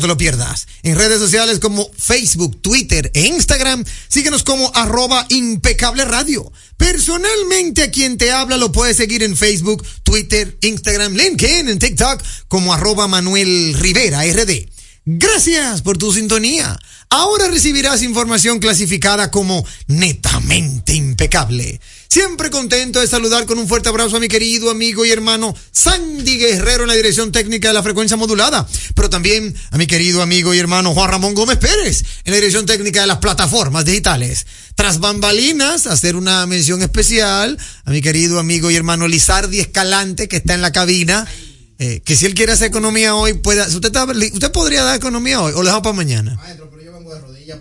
te lo pierdas. En redes sociales como Facebook, Twitter e Instagram, síguenos como arroba impecable radio. Personalmente a quien te habla lo puedes seguir en Facebook, Twitter, Instagram, LinkedIn, en TikTok como arroba Manuel Rivera RD. Gracias por tu sintonía. Ahora recibirás información clasificada como netamente impecable. Siempre contento de saludar con un fuerte abrazo a mi querido amigo y hermano Sandy Guerrero en la dirección técnica de la frecuencia modulada, pero también a mi querido amigo y hermano Juan Ramón Gómez Pérez en la dirección técnica de las plataformas digitales. Tras bambalinas, hacer una mención especial a mi querido amigo y hermano Lizardi Escalante que está en la cabina. Eh, que si él quiere hacer economía hoy, pueda, usted, usted podría dar economía hoy o lo dejamos para mañana. Maestro, pero yo vengo de rodillas.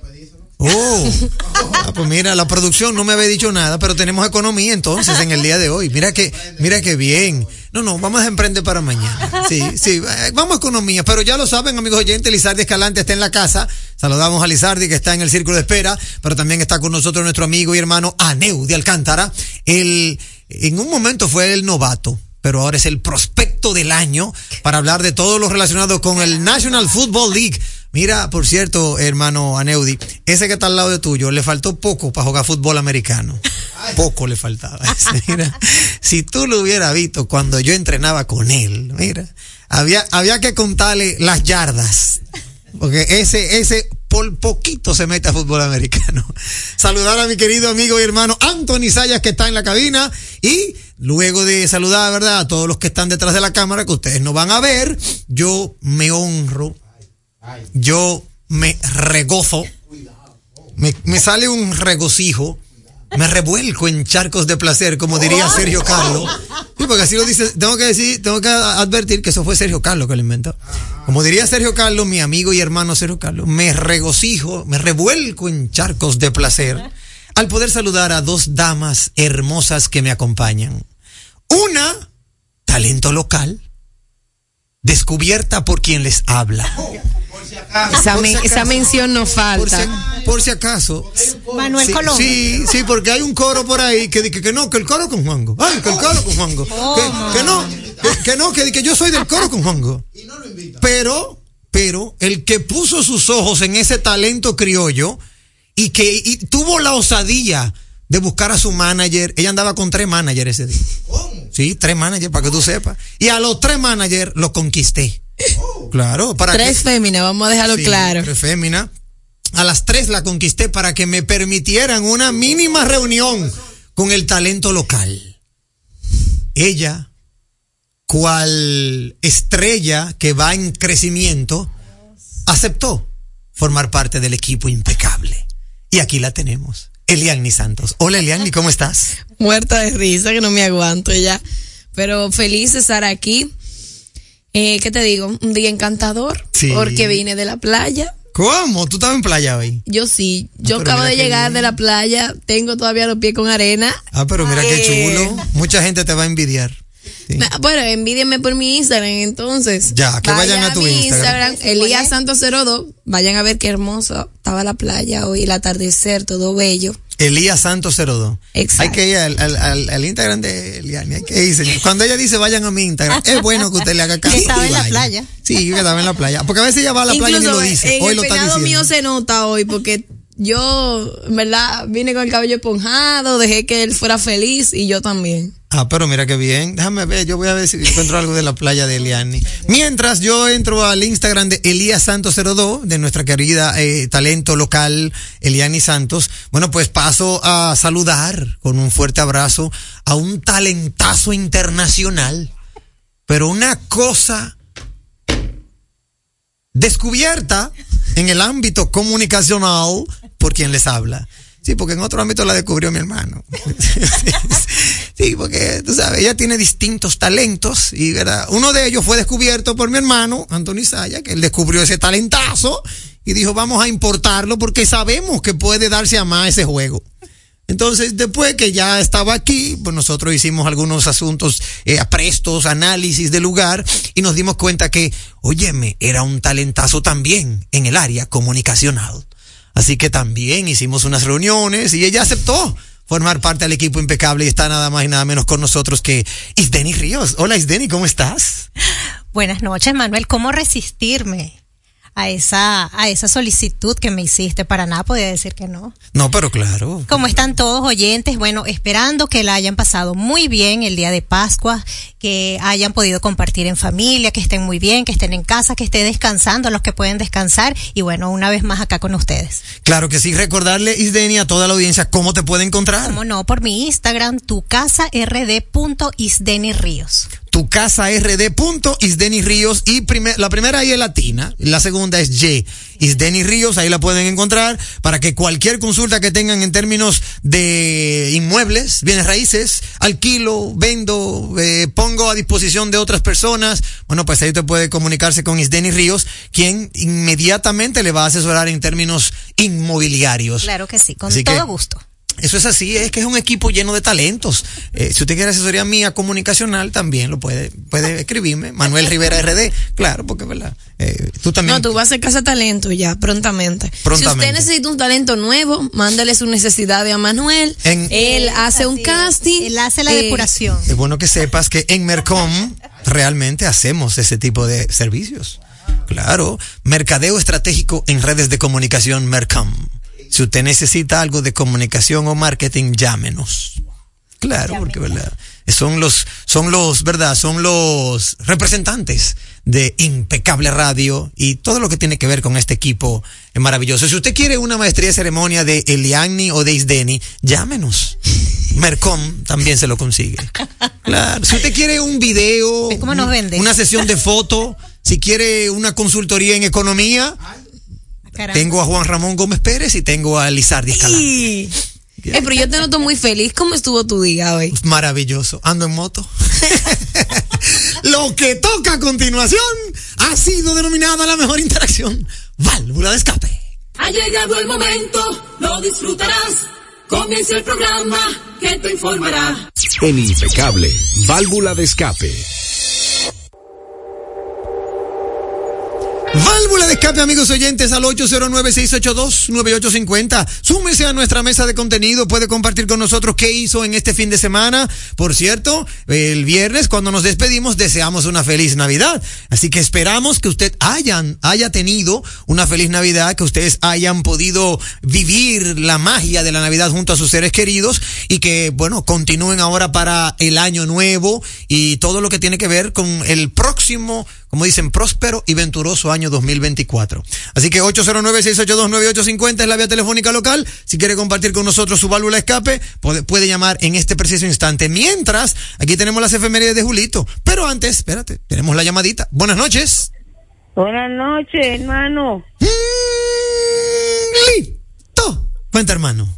Oh, ah, pues mira, la producción no me había dicho nada, pero tenemos economía entonces en el día de hoy. Mira que, mira que bien. No, no, vamos a emprender para mañana. Sí, sí, eh, vamos a economía, pero ya lo saben, amigos oyentes, Lizardi Escalante está en la casa. Saludamos a Lizardi que está en el círculo de espera, pero también está con nosotros nuestro amigo y hermano Aneu de Alcántara. El, en un momento fue el novato pero ahora es el prospecto del año para hablar de todo lo relacionado con el National Football League. Mira, por cierto, hermano Aneudi, ese que está al lado de tuyo, le faltó poco para jugar fútbol americano. Poco le faltaba. Mira, si tú lo hubieras visto cuando yo entrenaba con él, mira, había, había que contarle las yardas. Porque ese, ese por poquito se mete a fútbol americano. Saludar a mi querido amigo y hermano Anthony Sayas que está en la cabina y luego de saludar, ¿verdad? A todos los que están detrás de la cámara que ustedes no van a ver, yo me honro, yo me regozo, me, me sale un regocijo, me revuelco en charcos de placer, como diría Sergio Carlos. Sí, porque así lo dice, tengo que decir, tengo que advertir que eso fue Sergio Carlos que lo inventó. Como diría Sergio Carlos, mi amigo y hermano Sergio Carlos, me regocijo, me revuelco en charcos de placer al poder saludar a dos damas hermosas que me acompañan. Una, talento local, descubierta por quien les habla. Esa, men- esa mención no Por si, falta. por si acaso. Manuel Sí, Colón. Sí, sí, porque hay un coro por ahí que dice que no, que el coro con Juango. Ay, que el coro con Juango. Que, que no, que, que no, que, que yo soy del coro con Juango. Pero, pero, el que puso sus ojos en ese talento criollo y que y tuvo la osadía de buscar a su manager, ella andaba con tres managers ese día. Sí, tres managers, para que tú sepas. Y a los tres managers los conquisté. Claro, para Tres que, féminas, vamos a dejarlo Sí, claro. tres féminas. A las tres la conquisté para que me permitieran una mínima reunión con el talento local. Ella, cual estrella que va en crecimiento, aceptó formar parte del equipo impecable. Y aquí la tenemos. Eliani Santos. Hola Eliani, ¿cómo estás? Muerta de risa, que no me aguanto ya. Pero feliz de estar aquí. Eh, ¿Qué te digo? Un día encantador. Sí. Porque vine de la playa. ¿Cómo? ¿Tú estabas en playa hoy? Yo sí. Yo Ah, pero acabo de qué llegar bien. de la playa. Tengo todavía los pies con arena. Ah, pero mira qué Eh. chulo. Mucha gente te va a envidiar. Sí. Bueno, envídienme por mi Instagram, entonces. Ya, que vayan a tu mi Instagram. Elías Santos 02. Vayan a ver qué hermoso estaba la playa hoy, el atardecer, todo bello. Elías Santos 02. Exacto. Hay que ir al, al, al- al Instagram de Eliani. Hay que ir, señor. Cuando ella dice vayan a mi Instagram, es bueno que usted le haga caso. Que estaba en la playa. Sí, que estaba en la playa. Porque a veces ella va a la playa y lo dice. en Hoy el lo está diciendo. mío se nota hoy porque yo, en verdad, vine con el cabello esponjado, dejé que él fuera feliz y yo también. Ah, pero mira qué bien. Déjame ver, yo voy a ver si encuentro algo de la playa de Eliani. Mientras yo entro al Instagram de Elías Santos 02, de nuestra querida eh, talento local Eliani Santos. Bueno, pues paso a saludar con un fuerte abrazo a un talentazo internacional. Pero una cosa descubierta en el ámbito comunicacional por quien les habla. Sí, porque en otro ámbito la descubrió mi hermano. sí, porque tú sabes, ella tiene distintos talentos y verdad, uno de ellos fue descubierto por mi hermano, Antonio Saya, que él descubrió ese talentazo y dijo, vamos a importarlo porque sabemos que puede darse a más ese juego. Entonces, después que ya estaba aquí, pues nosotros hicimos algunos asuntos, eh, aprestos, análisis del lugar y nos dimos cuenta que, óyeme, era un talentazo también en el área comunicacional. Así que también hicimos unas reuniones y ella aceptó formar parte del equipo impecable y está nada más y nada menos con nosotros que Isdeni Ríos. Hola Isdeni, ¿cómo estás? Buenas noches, Manuel. ¿Cómo resistirme? A esa, a esa solicitud que me hiciste. Para nada podía decir que no. No, pero claro. Como están todos oyentes, bueno, esperando que la hayan pasado muy bien el día de Pascua, que hayan podido compartir en familia, que estén muy bien, que estén en casa, que estén descansando, los que pueden descansar. Y bueno, una vez más acá con ustedes. Claro que sí, recordarle, Isdeni, a toda la audiencia cómo te puede encontrar. Cómo no, por mi Instagram, tu casa Ríos tu casa rd. Isdeni Ríos y primer, la primera ahí es latina, la segunda es Y. Isdeni Ríos, ahí la pueden encontrar para que cualquier consulta que tengan en términos de inmuebles, bienes raíces, alquilo, vendo, eh, pongo a disposición de otras personas, bueno, pues ahí te puede comunicarse con Isdeni Ríos, quien inmediatamente le va a asesorar en términos inmobiliarios. Claro que sí, con todo gusto. Eso es así, es que es un equipo lleno de talentos. Eh, si usted quiere asesoría mía comunicacional, también lo puede, puede escribirme. Manuel Rivera RD, claro, porque verdad. Eh, tú también. No, tú vas a hacer casa talento ya, prontamente. prontamente. Si usted necesita un talento nuevo, mándale su necesidad a Manuel. él hace un casting. Él hace la eh, depuración. Es bueno que sepas que en Mercom realmente hacemos ese tipo de servicios. Claro, mercadeo estratégico en redes de comunicación Mercom. Si usted necesita algo de comunicación o marketing, llámenos. Claro, porque verdad, son los, son los, verdad, son los representantes de Impecable Radio y todo lo que tiene que ver con este equipo es maravilloso. Si usted quiere una maestría de ceremonia de Eliani o de Isdeni, llámenos. Mercom también se lo consigue. Claro. Si usted quiere un video, una sesión de foto, si quiere una consultoría en economía, tengo a Juan Ramón Gómez Pérez y tengo a Lizardi Escalante. Eh, pero yo te noto muy feliz. ¿Cómo estuvo tu día hoy? Maravilloso. Ando en moto. Lo que toca a continuación ha sido denominada la mejor interacción. Válvula de escape. Ha llegado el momento, lo disfrutarás. Comienza el programa que te informará. En Impecable, válvula de escape. Válvula de escape, amigos oyentes, al 809-682-9850. Súmese a nuestra mesa de contenido. Puede compartir con nosotros qué hizo en este fin de semana. Por cierto, el viernes, cuando nos despedimos, deseamos una feliz Navidad. Así que esperamos que usted hayan, haya tenido una feliz Navidad, que ustedes hayan podido vivir la magia de la Navidad junto a sus seres queridos y que, bueno, continúen ahora para el año nuevo y todo lo que tiene que ver con el próximo como dicen, próspero y venturoso año 2024. Así que 809-682-9850 es la vía telefónica local. Si quiere compartir con nosotros su válvula escape, puede, puede, llamar en este preciso instante. Mientras, aquí tenemos las efemérides de Julito. Pero antes, espérate, tenemos la llamadita. Buenas noches. Buenas noches, hermano. Mm, listo. Cuenta, hermano.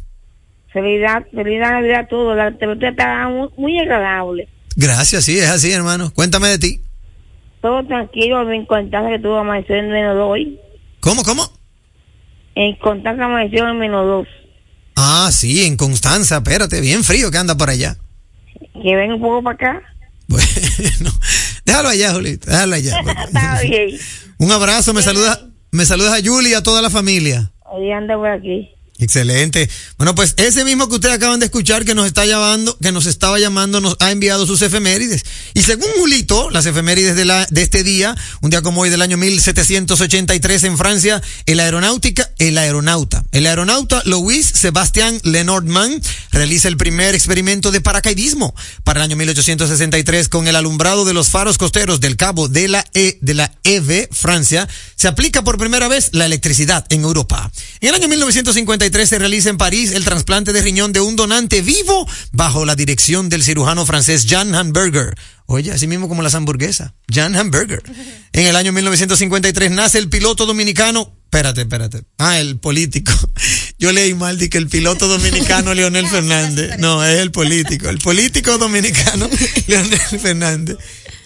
Feliz, feliz Navidad a todos. La está muy agradable. Gracias, sí, es así, hermano. Cuéntame de ti. Todo tranquilo, en Constanza que tuvo amaneció en menos dos hoy. ¿Cómo, cómo? En Constanza amaneció en menos dos. Ah, sí, en Constanza, espérate, bien frío que anda por allá. Que ven un poco para acá. Bueno, déjalo allá, Julita, déjalo allá. Está bien. Un abrazo, me saluda, me saludas a Julie y a toda la familia. Ahí anda por aquí. Excelente. Bueno, pues ese mismo que ustedes acaban de escuchar que nos está llamando, que nos estaba llamando, nos ha enviado sus efemérides. Y según Julito, las efemérides de, la, de este día, un día como hoy del año 1783 en Francia, el aeronáutica, el aeronauta, el aeronauta Louis Sebastian Lenormand realiza el primer experimento de paracaidismo para el año 1863 con el alumbrado de los faros costeros del cabo de la E, de la EV, Francia, se aplica por primera vez la electricidad en Europa. En el año 1953 se realiza en París el trasplante de riñón de un donante vivo bajo la dirección del cirujano francés Jan Hamburger. Oye, así mismo como las hamburguesas. Jan Hamburger. En el año 1953 nace el piloto dominicano Espérate, espérate. Ah, el político. Yo leí mal de que el piloto dominicano Leonel Fernández. No, es el político. El político dominicano Leonel Fernández.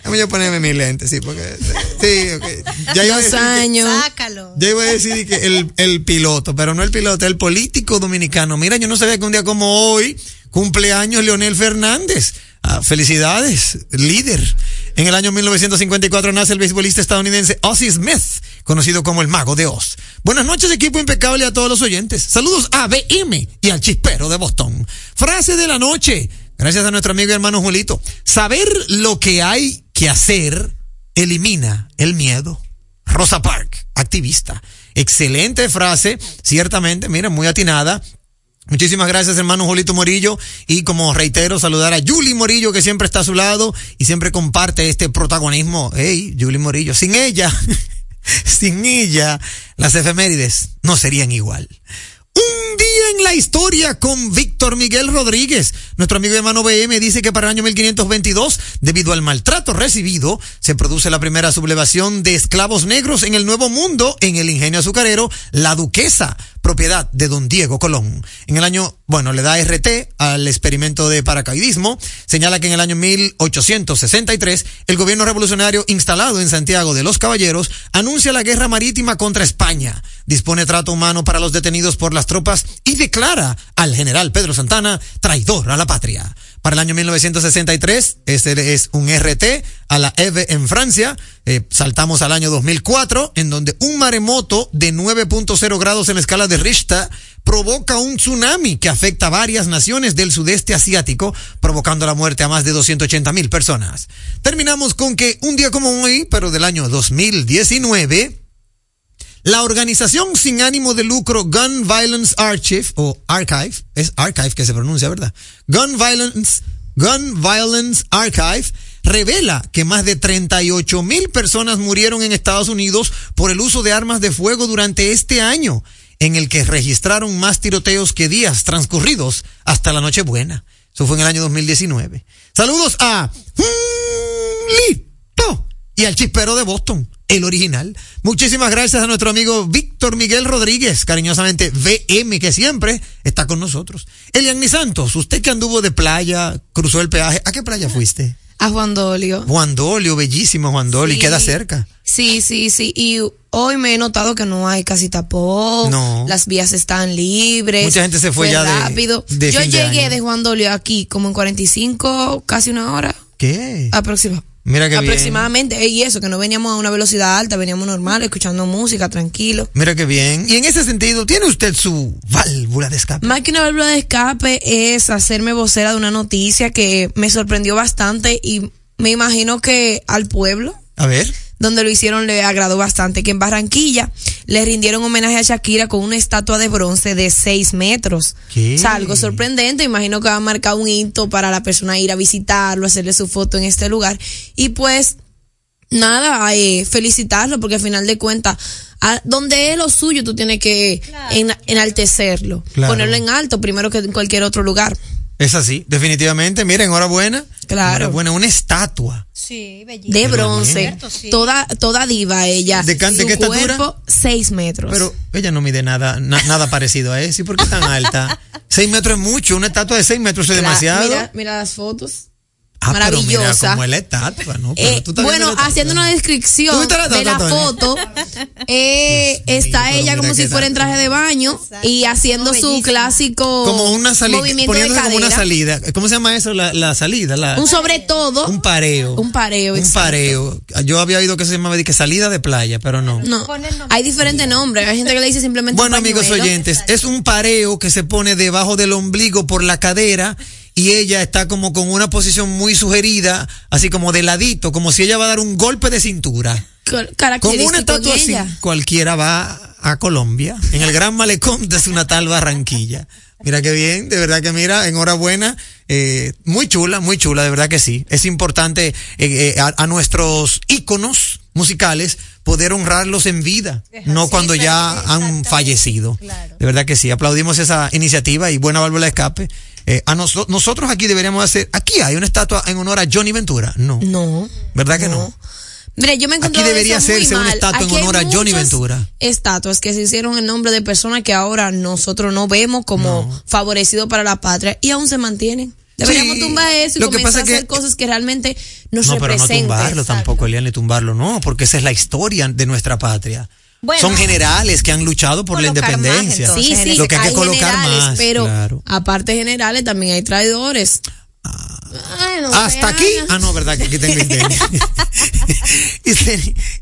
Déjame yo ponerme mi lente, sí, porque. Sí, ok. Ya iba a Dos decir que- años. Sácalo. yo iba a decir que el, el piloto, pero no el piloto, el político dominicano. Mira, yo no sabía que un día como hoy cumpleaños Leonel Fernández. Ah, felicidades, líder. En el año 1954 nace el beisbolista estadounidense Ozzie Smith, conocido como el mago de Oz. Buenas noches, equipo impecable a todos los oyentes. Saludos a BM y al chispero de Boston. Frase de la noche. Gracias a nuestro amigo y hermano Julito. Saber lo que hay que hacer elimina el miedo. Rosa Park, activista. Excelente frase, ciertamente, mira, muy atinada. Muchísimas gracias, hermano Julito Morillo. Y como reitero, saludar a Julie Morillo, que siempre está a su lado y siempre comparte este protagonismo. Hey, Julie Morillo, sin ella, sin ella, las efemérides no serían igual. Un día en la historia con Víctor Miguel Rodríguez. Nuestro amigo y hermano BM dice que para el año 1522, debido al maltrato recibido, se produce la primera sublevación de esclavos negros en el Nuevo Mundo en el ingenio azucarero La Duquesa, propiedad de don Diego Colón. En el año, bueno, le da RT al experimento de paracaidismo. Señala que en el año 1863, el gobierno revolucionario instalado en Santiago de los Caballeros anuncia la guerra marítima contra España. Dispone trato humano para los detenidos por tropas y declara al general Pedro Santana traidor a la patria. Para el año 1963, este es un RT a la EVE en Francia. Eh, saltamos al año 2004, en donde un maremoto de 9.0 grados en la escala de Richter provoca un tsunami que afecta a varias naciones del sudeste asiático, provocando la muerte a más de 280 mil personas. Terminamos con que un día como hoy, pero del año 2019, la organización sin ánimo de lucro Gun Violence Archive, o Archive, es Archive que se pronuncia, ¿verdad? Gun Violence, Gun Violence Archive revela que más de 38 mil personas murieron en Estados Unidos por el uso de armas de fuego durante este año, en el que registraron más tiroteos que días transcurridos hasta la Nochebuena. Eso fue en el año 2019. Saludos a Lito y al chispero de Boston, el original. Muchísimas gracias a nuestro amigo Víctor Miguel Rodríguez, cariñosamente VM, que siempre está con nosotros. Elian Santos, usted que anduvo de playa, cruzó el peaje, ¿a qué playa fuiste? A Juan Dolio. Juan Dolio, bellísimo Juan Dolio, y queda cerca. Sí, sí, sí. Y hoy me he notado que no hay casi tapón. No. Las vías están libres. Mucha gente se fue ya de- rápido. de Yo de llegué año. de, Juan Dolio aquí como en 45, casi una hora. ¿Qué? Aproxima- Mira qué bien. aproximadamente. Y eso, que no veníamos a una velocidad alta, veníamos normal, escuchando música, tranquilo. Mira qué bien. Y en ese sentido, ¿tiene usted su válvula de escape? Más que una válvula de escape es hacerme vocera de una noticia que me sorprendió bastante y me imagino que al pueblo A ver. Donde lo hicieron le agradó bastante, que en Barranquilla le rindieron homenaje a Shakira con una estatua de bronce de 6 metros. ¿Qué? O sea, algo sorprendente, imagino que va a marcar un hito para la persona ir a visitarlo, hacerle su foto en este lugar. Y pues, nada, eh, felicitarlo, porque al final de cuentas, a- donde es lo suyo, tú tienes que en- enaltecerlo, Claro. ponerlo en alto primero que en cualquier otro lugar. Es así, definitivamente. Mira, enhorabuena. Claro. Enhorabuena, una estatua. Sí, bellísimo. De bronce, Cierto, sí. toda, toda diva ella. ¿De can- de Su qué estatura? cuerpo, 6 metros. Pero ella no mide nada, na- nada parecido a eso. ¿Y por qué tan alta? Seis metros es mucho. Una estatua de seis metros es demasiado. Mira, mira las fotos. Ah, pero mira maravillosa. cómo es la estatua, ¿no? Pero Eh, tú bueno, la haciendo una ¿Tú descripción la de la foto, eh, está ella como si fuera en traje de baño y haciendo su clásico Como una salida, movimiento de poniéndose como una salida. ¿Cómo se llama eso? La, la salida, la, Un sobre todo. un pareo. Un pareo, Un pareo. Yo había oído que se llamaba que salida de playa, pero no. No, hay diferentes nombres. Hay gente que le dice simplemente Bueno, un amigos oyentes, es un pareo que se pone debajo del ombligo por la cadera y ella está como con una posición muy sugerida, así como de ladito, como si ella va a dar un golpe de cintura. Como una estatua así, cualquiera va a Colombia, en el gran malecón de su natal Barranquilla. Mira qué bien, de verdad que mira, enhorabuena, eh, muy chula, muy chula, de verdad que sí. Es importante eh, eh, a, a nuestros íconos musicales poder honrarlos en vida, no cuando ya han fallecido. claro. De verdad que sí, aplaudimos esa iniciativa y buena válvula de escape. Eh, a noso- nosotros aquí deberíamos hacer, aquí hay una estatua en honor a Johnny Ventura, no, No. ¿verdad que no? Mire, yo me encontré Aquí debería eso muy hacerse una estatua en Aquí honor a Johnny Ventura. Estatuas que se hicieron en nombre de personas que ahora nosotros no vemos como favorecidos para la patria y aún se mantienen. Deberíamos Sí, tumbar eso y lo que comenzar pasa a es que- hacer cosas que realmente nos No, pero no representen. tumbarlo tampoco, Eliane, tumbarlo, no, porque esa es la historia de nuestra patria. Bueno. Son generales que han luchado por la más, independencia. entonces, Sí, sí, Lo que hay que colocar generales, más. pero claro. aparte de generales también hay traidores. Ay, no se Hasta aquí. Ah, no, verdad que aquí tengo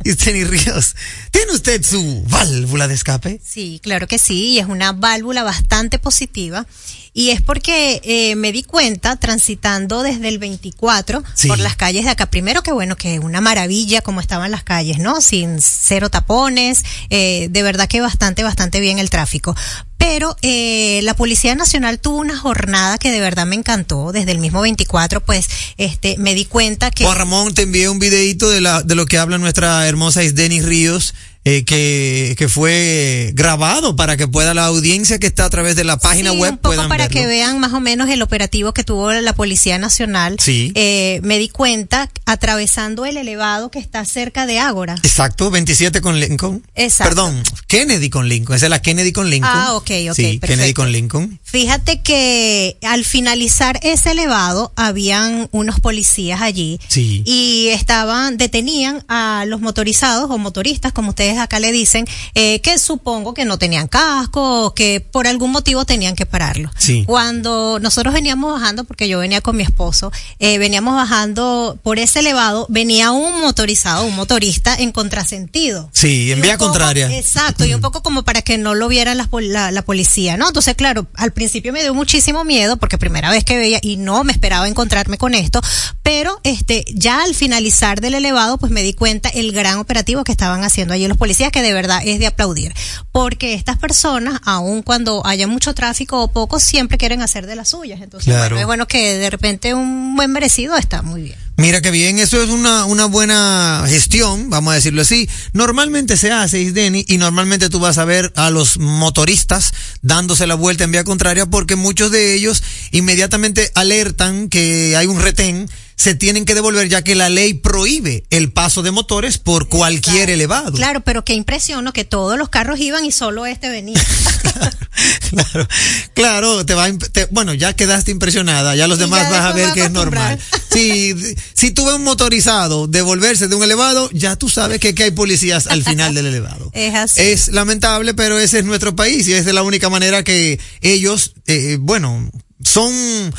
Isteni Ríos. ¿Tiene usted su válvula de escape? Sí, claro que sí, y es una válvula bastante positiva. Y es porque eh, me di cuenta transitando desde el 24 Sí. por las calles de acá. Primero que bueno, que una maravilla como estaban las calles, ¿no? Sin cero tapones, eh, de verdad que bastante, bastante bien el tráfico. Pero eh, la Policía Nacional tuvo una jornada que de verdad me encantó. Desde el mismo 24, pues, este, me di cuenta que... Juan Ramón, te envié un videito de, la, de lo que habla nuestra hermosa Isdeni Ríos, eh, que, que fue grabado para que pueda la audiencia que está a través de la página Sí, web un poco puedan para verlo. que vean más o menos el operativo que tuvo la Policía Nacional. Sí. Eh, me di cuenta atravesando el elevado que está cerca de Ágora. Exacto, 27 con Lincoln. Exacto. Perdón, Kennedy con Lincoln. Esa es la Kennedy con Lincoln. Ah, ok, ok, Sí, perfecto. Kennedy con Lincoln. Fíjate que al finalizar ese elevado habían unos policías allí Sí. y estaban detenían a los motorizados o motoristas, como ustedes acá le dicen, eh, que supongo que no tenían casco o que por algún motivo tenían que pararlo. Sí. Cuando nosotros veníamos bajando, porque yo venía con mi esposo, eh, veníamos bajando por ese elevado, venía un motorizado, un motorista en contrasentido. Sí, en Y vía poco- contraria. Exacto, y un poco como para que no lo vieran pol- la, la policía, ¿no? Entonces, claro, al principio me dio muchísimo miedo porque primera vez que veía y no me esperaba encontrarme con esto, pero este ya al finalizar del elevado, pues me di cuenta el gran operativo que estaban haciendo allí los policías, que de verdad es de aplaudir, porque estas personas, aun cuando haya mucho tráfico o poco, siempre quieren hacer de las suyas. Entonces, Claro. bueno, es bueno que de repente un buen merecido está muy bien. Mira que bien, eso es una, una buena gestión, vamos a decirlo así. Normalmente se hace, Isdeni, y normalmente tú vas a ver a los motoristas dándose la vuelta en vía contraria porque muchos de ellos inmediatamente alertan que hay un retén, se tienen que devolver ya que la ley prohíbe el paso de motores por cualquier elevado. Claro, pero qué impresión, ¿no? Que todos los carros iban y solo este venía. claro, claro, te va, te- bueno, ya quedaste impresionada, ya los Y demás ya vas a ver que es normal. Si, si tú ves un motorizado devolverse de un elevado, ya tú sabes que, que hay policías al final del elevado. Es así. Es lamentable, pero ese es nuestro país y es la única manera que ellos, eh, bueno, son,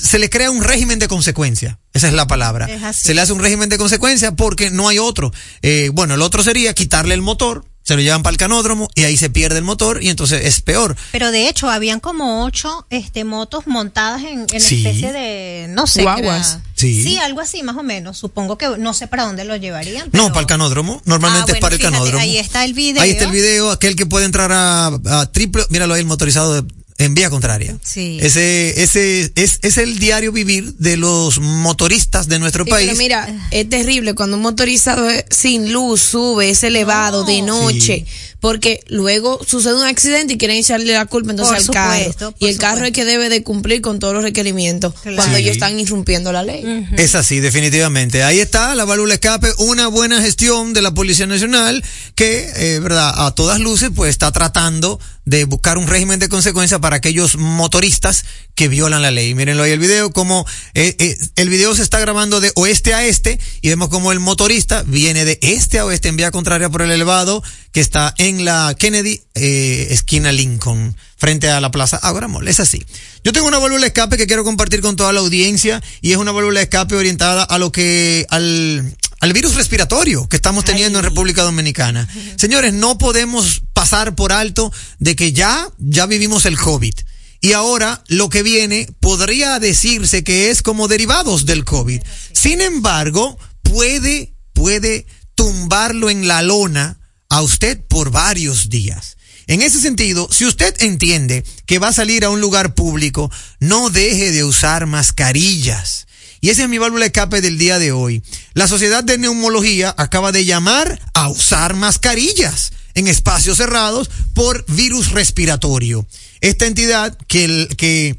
se les crea un régimen de consecuencia. Esa es la palabra. Es así. Se le hace un régimen de consecuencia porque no hay otro. Eh, bueno, el otro sería quitarle el motor, se lo llevan para el canódromo y ahí se pierde el motor y entonces es peor. Pero de hecho, habían como ocho este, motos montadas en, en Sí. especie de, no sé. Guaguas. era- Sí. algo así más o menos. Supongo que no sé para dónde lo llevarían. No, para el canódromo. Normalmente Ah, es para el canódromo. ahí está el video. Ahí está el video. Aquel que puede entrar a, a triple, míralo ahí, el motorizado de- en vía contraria. Sí. Ese, ese es, es el diario vivir de los motoristas de nuestro Sí, país. pero mira, es terrible cuando un motorizado es sin luz sube, es elevado de noche, porque luego sucede un accidente y quieren echarle la culpa entonces Por al supuesto, carro. por Y el carro es que debe de cumplir con todos los requerimientos Claro. cuando Sí. ellos están irrumpiendo la ley. Es así, definitivamente. Ahí está la válvula escape, una buena gestión de la Policía Nacional que, eh, verdad, a todas luces, pues está tratando de buscar un régimen de consecuencia para aquellos motoristas que violan la ley. Mírenlo ahí el video, como eh, eh, el video se está grabando de oeste a este y vemos como el motorista viene de este a oeste en vía contraria por el elevado que está en la Kennedy, eh, esquina Lincoln, frente a la Plaza Ágora Mall. Es así. Yo tengo una válvula escape que quiero compartir con toda la audiencia y es una válvula escape orientada a lo que, al, al virus respiratorio que estamos teniendo en República Dominicana. Señores, no podemos pasar por alto de que ya, ya vivimos el COVID. Y ahora lo que viene podría decirse que es como derivados del COVID. Sin embargo, puede, puede tumbarlo en la lona a usted por varios días. En ese sentido, si usted entiende que va a salir a un lugar público, no deje de usar mascarillas. Y esa es mi válvula de escape del día de hoy. La Sociedad de Neumología acaba de llamar a usar mascarillas en espacios cerrados por virus respiratorio. Esta entidad que, que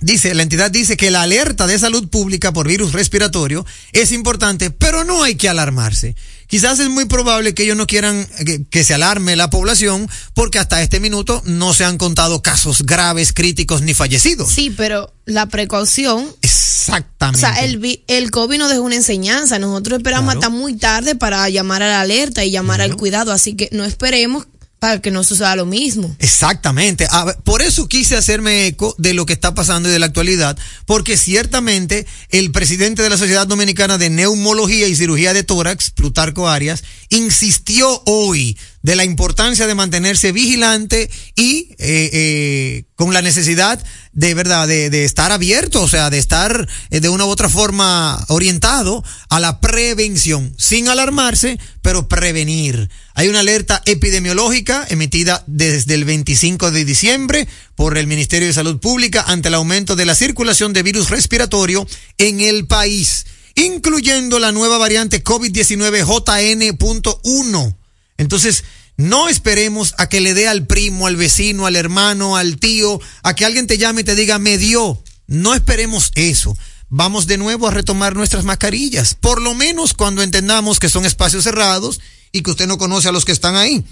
Dice, la entidad dice que la alerta de salud pública por virus respiratorio es importante, pero no hay que alarmarse. Quizás es muy probable que ellos no quieran que, que, se alarme la población porque hasta este minuto no se han contado casos graves, críticos ni fallecidos. Sí, pero la precaución. Exactamente. O sea, el, el COVID nos dejó una enseñanza. Nosotros esperamos Claro. hasta muy tarde para llamar a la alerta y llamar al cuidado. Así que no esperemos para que no suceda lo mismo. Exactamente. Por eso quise hacerme eco de lo que está pasando y de la actualidad, porque ciertamente el presidente de la Sociedad Dominicana de Neumología y Cirugía de Tórax, Plutarco Arias, insistió hoy de la importancia de mantenerse vigilante y eh, eh, con la necesidad de verdad de, de estar abierto, o sea, de estar eh, de una u otra forma orientado a la prevención, sin alarmarse, pero prevenir. Hay una alerta epidemiológica emitida desde el 25 de diciembre por el Ministerio de Salud Pública ante el aumento de la circulación de virus respiratorio en el país, incluyendo la nueva variante COVID-19 JN.1. Entonces, no esperemos a que le dé al primo, al vecino, al hermano, al tío, a que alguien te llame y te diga, me dio. No esperemos eso. Vamos de nuevo a retomar nuestras mascarillas, por lo menos cuando entendamos que son espacios cerrados y que usted no conoce a los que están ahí.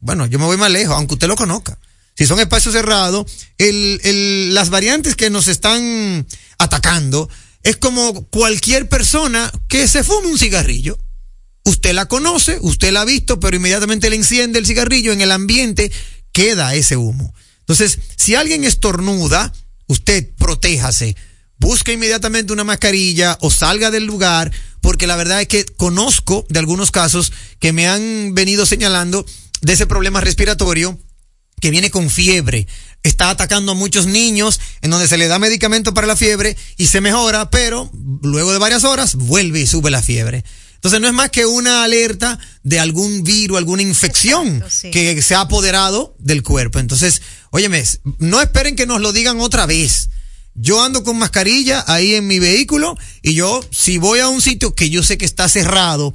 Bueno, yo me voy más lejos, aunque usted lo conozca. Si son espacios cerrados, el, el, las variantes que nos están atacando es como cualquier persona que se fume un cigarrillo. Usted la conoce, usted la ha visto, pero inmediatamente le enciende el cigarrillo, en el ambiente queda ese humo. Entonces, si alguien estornuda, usted protéjase, busque inmediatamente una mascarilla o salga del lugar, porque la verdad es que conozco de algunos casos que me han venido señalando de ese problema respiratorio que viene con fiebre. Está atacando a muchos niños en donde se le da medicamento para la fiebre y se mejora, pero luego de varias horas vuelve y sube la fiebre. Entonces no es más que una alerta de algún virus, alguna infección Exacto, sí. que se ha apoderado del cuerpo. Entonces, óyeme, no esperen que nos lo digan otra vez. Yo ando con mascarilla ahí en mi vehículo y yo, si voy a un sitio que yo sé que está cerrado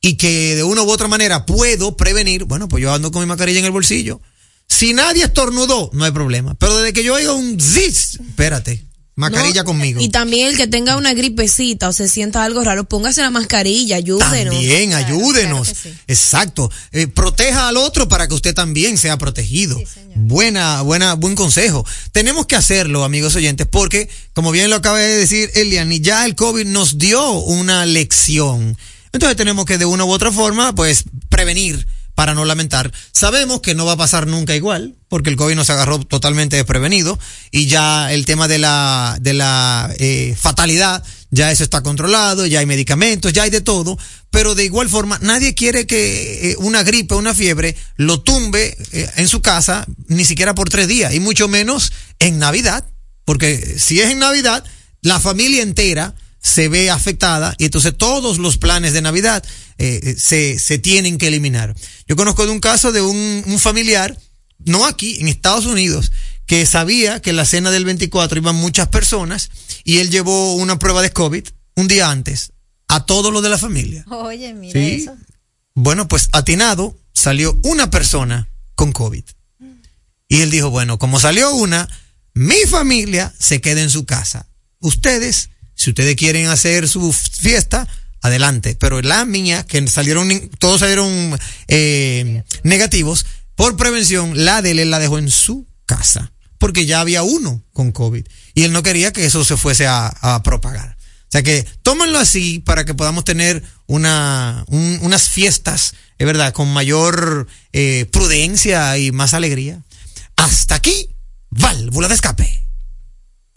y que de una u otra manera puedo prevenir, bueno, pues yo ando con mi mascarilla en el bolsillo. Si nadie estornudó, no hay problema. Pero desde que yo oiga un zis, espérate, mascarilla No, conmigo. Y también el que tenga una gripecita o se sienta algo raro, póngase la mascarilla, ayúdenos. También, ayúdenos. claro que sí. Exacto. Eh, proteja al otro para que usted también sea protegido. buena, buena, buen consejo. Tenemos que hacerlo, amigos oyentes, porque, como bien lo acaba de decir Eliani, ya el COVID nos dio una lección. Entonces tenemos que de una u otra forma, pues, prevenir para no lamentar. Sabemos que no va a pasar nunca igual, porque el COVID nos agarró totalmente desprevenido y ya el tema de la, de la eh, fatalidad, ya eso está controlado, ya hay medicamentos, ya hay de todo, pero de igual forma nadie quiere que eh, una gripe, una fiebre lo tumbe eh, en su casa, ni siquiera por tres días, y mucho menos en Navidad, porque si es en Navidad, la familia entera se ve afectada y entonces todos los planes de Navidad eh, se, se tienen que eliminar. Yo conozco de un caso de un, un familiar, no aquí, en Estados Unidos, que sabía que en la cena del 24 iban muchas personas y él llevó una prueba de COVID un día antes a todos los de la familia. Oye, mira Sí. eso. Bueno, pues atinado salió una persona con COVID. Y él dijo, bueno, como salió una, mi familia se queda en su casa. Ustedes, si ustedes quieren hacer su fiesta, adelante. Pero la mía, que salieron, todos salieron eh, negativos, por prevención, la de él la dejó en su casa. Porque ya había uno con COVID. Y él no quería que eso se fuese a, propagar. O sea que tómenlo así para que podamos tener una, un- unas fiestas, es verdad, con mayor eh, prudencia y más alegría. Hasta aquí, válvula de escape.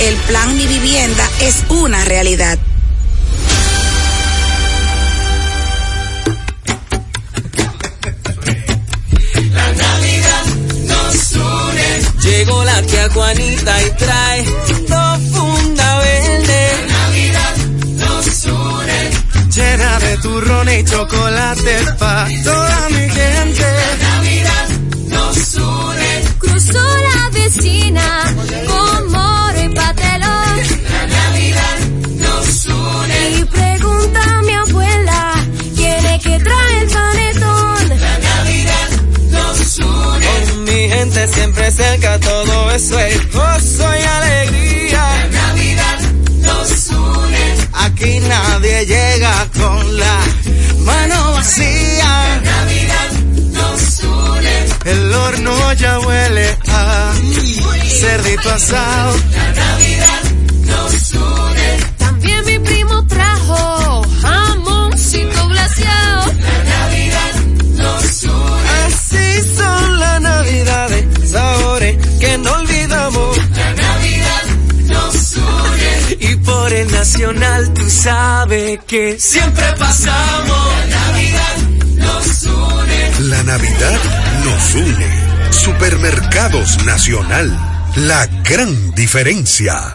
El plan Mi Vivienda es una realidad. La Navidad nos une. Llegó la tía Juanita y trae dos funda verde. La Navidad nos une. Llena de turrón y chocolate pa' toda mi gente. La Navidad nos une. Cruzó la vecina con moro y patelón. La Navidad nos une. Y pregunta a mi abuela, ¿quién es que trae el panetón? La Navidad nos une. Con mi gente siempre cerca, todo eso es gozo y alegría. La Navidad nos une. Aquí nadie llega con la mano vacía. La Navidad. El horno ya huele a cerdito asado. La Navidad nos une. También mi primo trajo jamoncito glaseado. La Navidad nos une. Así son las navidades, sabores que no olvidamos. La Navidad nos une. Y por el nacional tú sabes que siempre pasamos. La Navidad nos une. La Navidad nos une. Supermercados Nacional. La gran diferencia.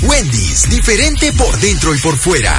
Wendy's, diferente por dentro y por fuera.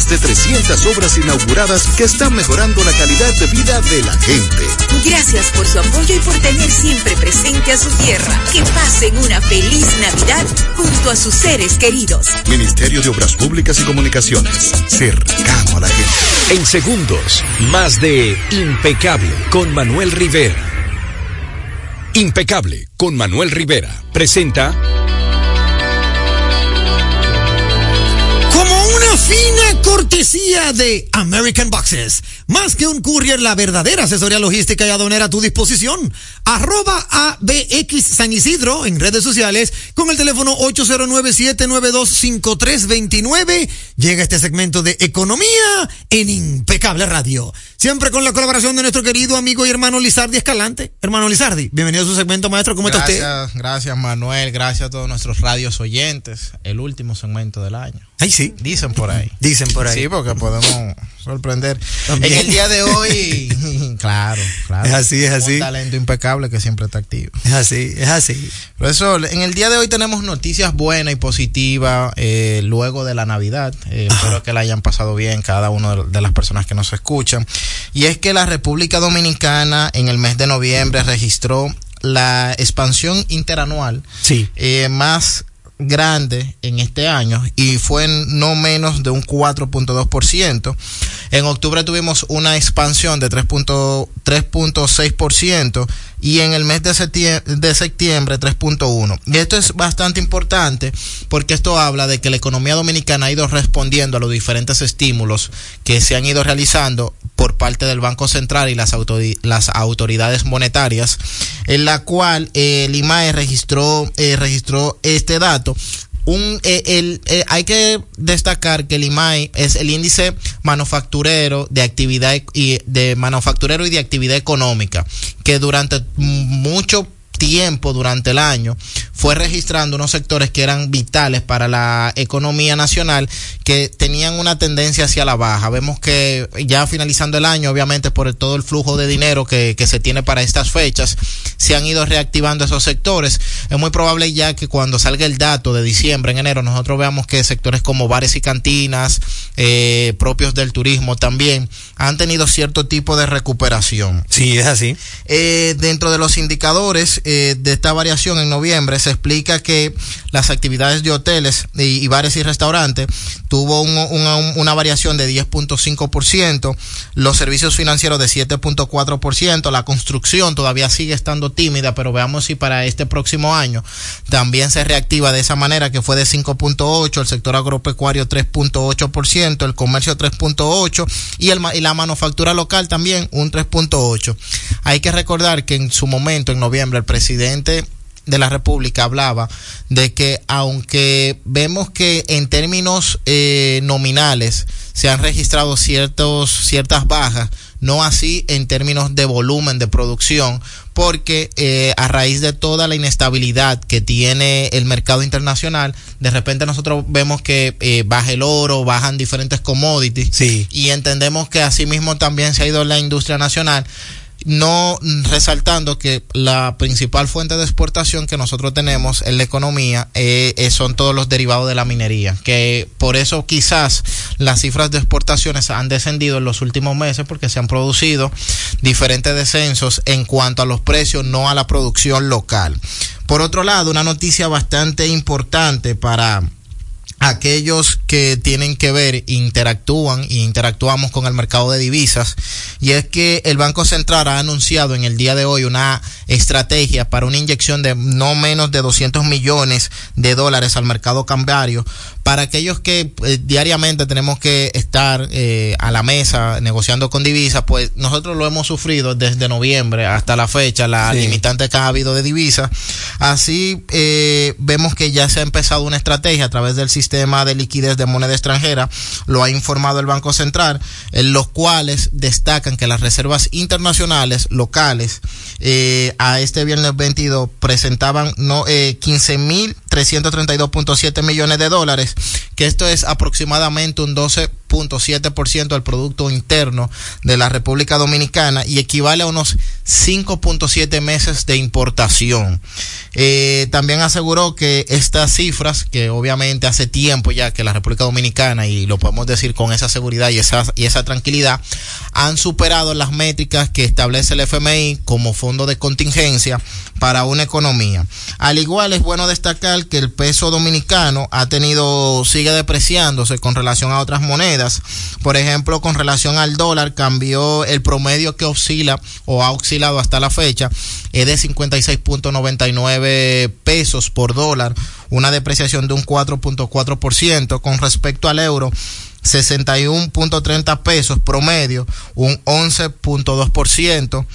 Más de 300 obras inauguradas que están mejorando la calidad de vida de la gente. Gracias por su apoyo y por tener siempre presente a su tierra. Que pasen una feliz Navidad junto a sus seres queridos. Ministerio de Obras Públicas y Comunicaciones, cercano a la gente. En segundos, más de Impecable con Manuel Rivera. Impecable con Manuel Rivera presenta Como una fina cortesía de American Boxes. Más que un courier, la verdadera asesoría logística y aduanera a tu disposición. Arroba ABX San Isidro en redes sociales con el teléfono 809-792-5329. Llega este segmento de economía en Impecable Radio. Siempre con la colaboración de nuestro querido amigo y hermano Lizardi Escalante. Hermano Lizardi, bienvenido a su segmento, maestro. ¿Cómo gracias, está usted? Gracias, Manuel. Gracias a todos nuestros radios oyentes. El último segmento del año. Ay, sí. Dicen por ahí. Dicen por ahí. Sí, porque podemos sorprender. También. En el día de hoy, claro, claro. Es así, es así. Un talento impecable que siempre está activo. Es así, es así. Profesor, en el día de hoy tenemos noticias buenas y positivas eh, luego de la Navidad. Eh, espero que la hayan pasado bien cada una de las personas que nos escuchan. Y es que la República Dominicana en el mes de noviembre registró la expansión interanual sí. eh, más grande en este año y fue no menos de un 4.2%. En octubre tuvimos una expansión de 3.6% y en el mes de septiembre, de septiembre 3.1. Y esto es bastante importante porque esto habla de que la economía dominicana ha ido respondiendo a los diferentes estímulos que se han ido realizando por parte del Banco Central y las, autori las autoridades monetarias, en la cual eh, el IMAE registró, eh, registró este dato un eh, el, eh, hay que destacar que el IMAI es el índice manufacturero de actividad y de manufacturero y de actividad económica que durante mucho tiempo durante el año fue registrando unos sectores que eran vitales para la economía nacional que tenían una tendencia hacia la baja. Vemos que ya finalizando el año, obviamente por el, todo el flujo de dinero que, que, se tiene para estas fechas, se han ido reactivando esos sectores. Es muy probable ya que cuando salga el dato de diciembre, en enero, nosotros veamos que sectores como bares y cantinas, eh, propios del turismo también, han tenido cierto tipo de recuperación. Sí, es así. Eh, dentro de los indicadores, eh, de esta variación en noviembre se explica que las actividades de hoteles y, bares y restaurantes tuvo un, una, una, variación de 10.5%, los servicios financieros de 7.4%, la construcción todavía sigue estando tímida, pero veamos si para este próximo año también se reactiva de esa manera que fue de 5.8, el sector agropecuario 3.8%, el comercio 3.8 y, el, y la manufactura local también un 3.8. Hay que recordar que en su momento, en noviembre, el presidente de la República hablaba de que aunque vemos que en términos eh, nominales se han registrado ciertos, ciertas bajas, no así en términos de volumen de producción, porque eh, a raíz de toda la inestabilidad que tiene el mercado internacional, de repente nosotros vemos que eh, baja el oro, bajan diferentes commodities, sí. y entendemos que asimismo también se ha ido la industria nacional no resaltando que la principal fuente de exportación que nosotros tenemos en la economía eh, son todos los derivados de la minería, que por eso quizás las cifras de exportaciones han descendido en los últimos meses porque se han producido diferentes descensos en cuanto a los precios, no a la producción local. Por otro lado, una noticia bastante importante para aquellos que tienen que ver, interactúan y interactuamos con el mercado de divisas, y es que el Banco Central ha anunciado en el día de hoy una estrategia para una inyección de no menos de 200 millones de dólares al mercado cambiario para aquellos que eh, diariamente tenemos que estar eh, a la mesa negociando con divisas, pues nosotros lo hemos sufrido desde noviembre hasta la fecha, la sí. limitante que ha habido de divisas. Así eh, vemos que ya se ha empezado una estrategia a través del sistema de liquidez de moneda extranjera, lo ha informado el Banco Central, en los cuales destacan que las reservas internacionales locales eh, a este viernes 22 presentaban no eh, 15 mil 332.7 millones de dólares, que esto es aproximadamente un 12.7% del Producto Interno de la República Dominicana y equivale a unos 5.7 meses de importación. Eh, también aseguró que estas cifras, que obviamente hace tiempo ya que la República Dominicana, y lo podemos decir con esa seguridad y esa, y esa tranquilidad, han superado las métricas que establece el FMI como fondo de contingencia para una economía. Al igual es bueno destacar que el peso dominicano ha tenido, sigue depreciándose con relación a otras monedas. Por ejemplo, con relación al dólar, cambió el promedio que oscila o ha oscilado hasta la fecha, es de 56.99 pesos por dólar, una depreciación de un 4.4%. Con respecto al euro, 61.30 pesos promedio, un 11.2%.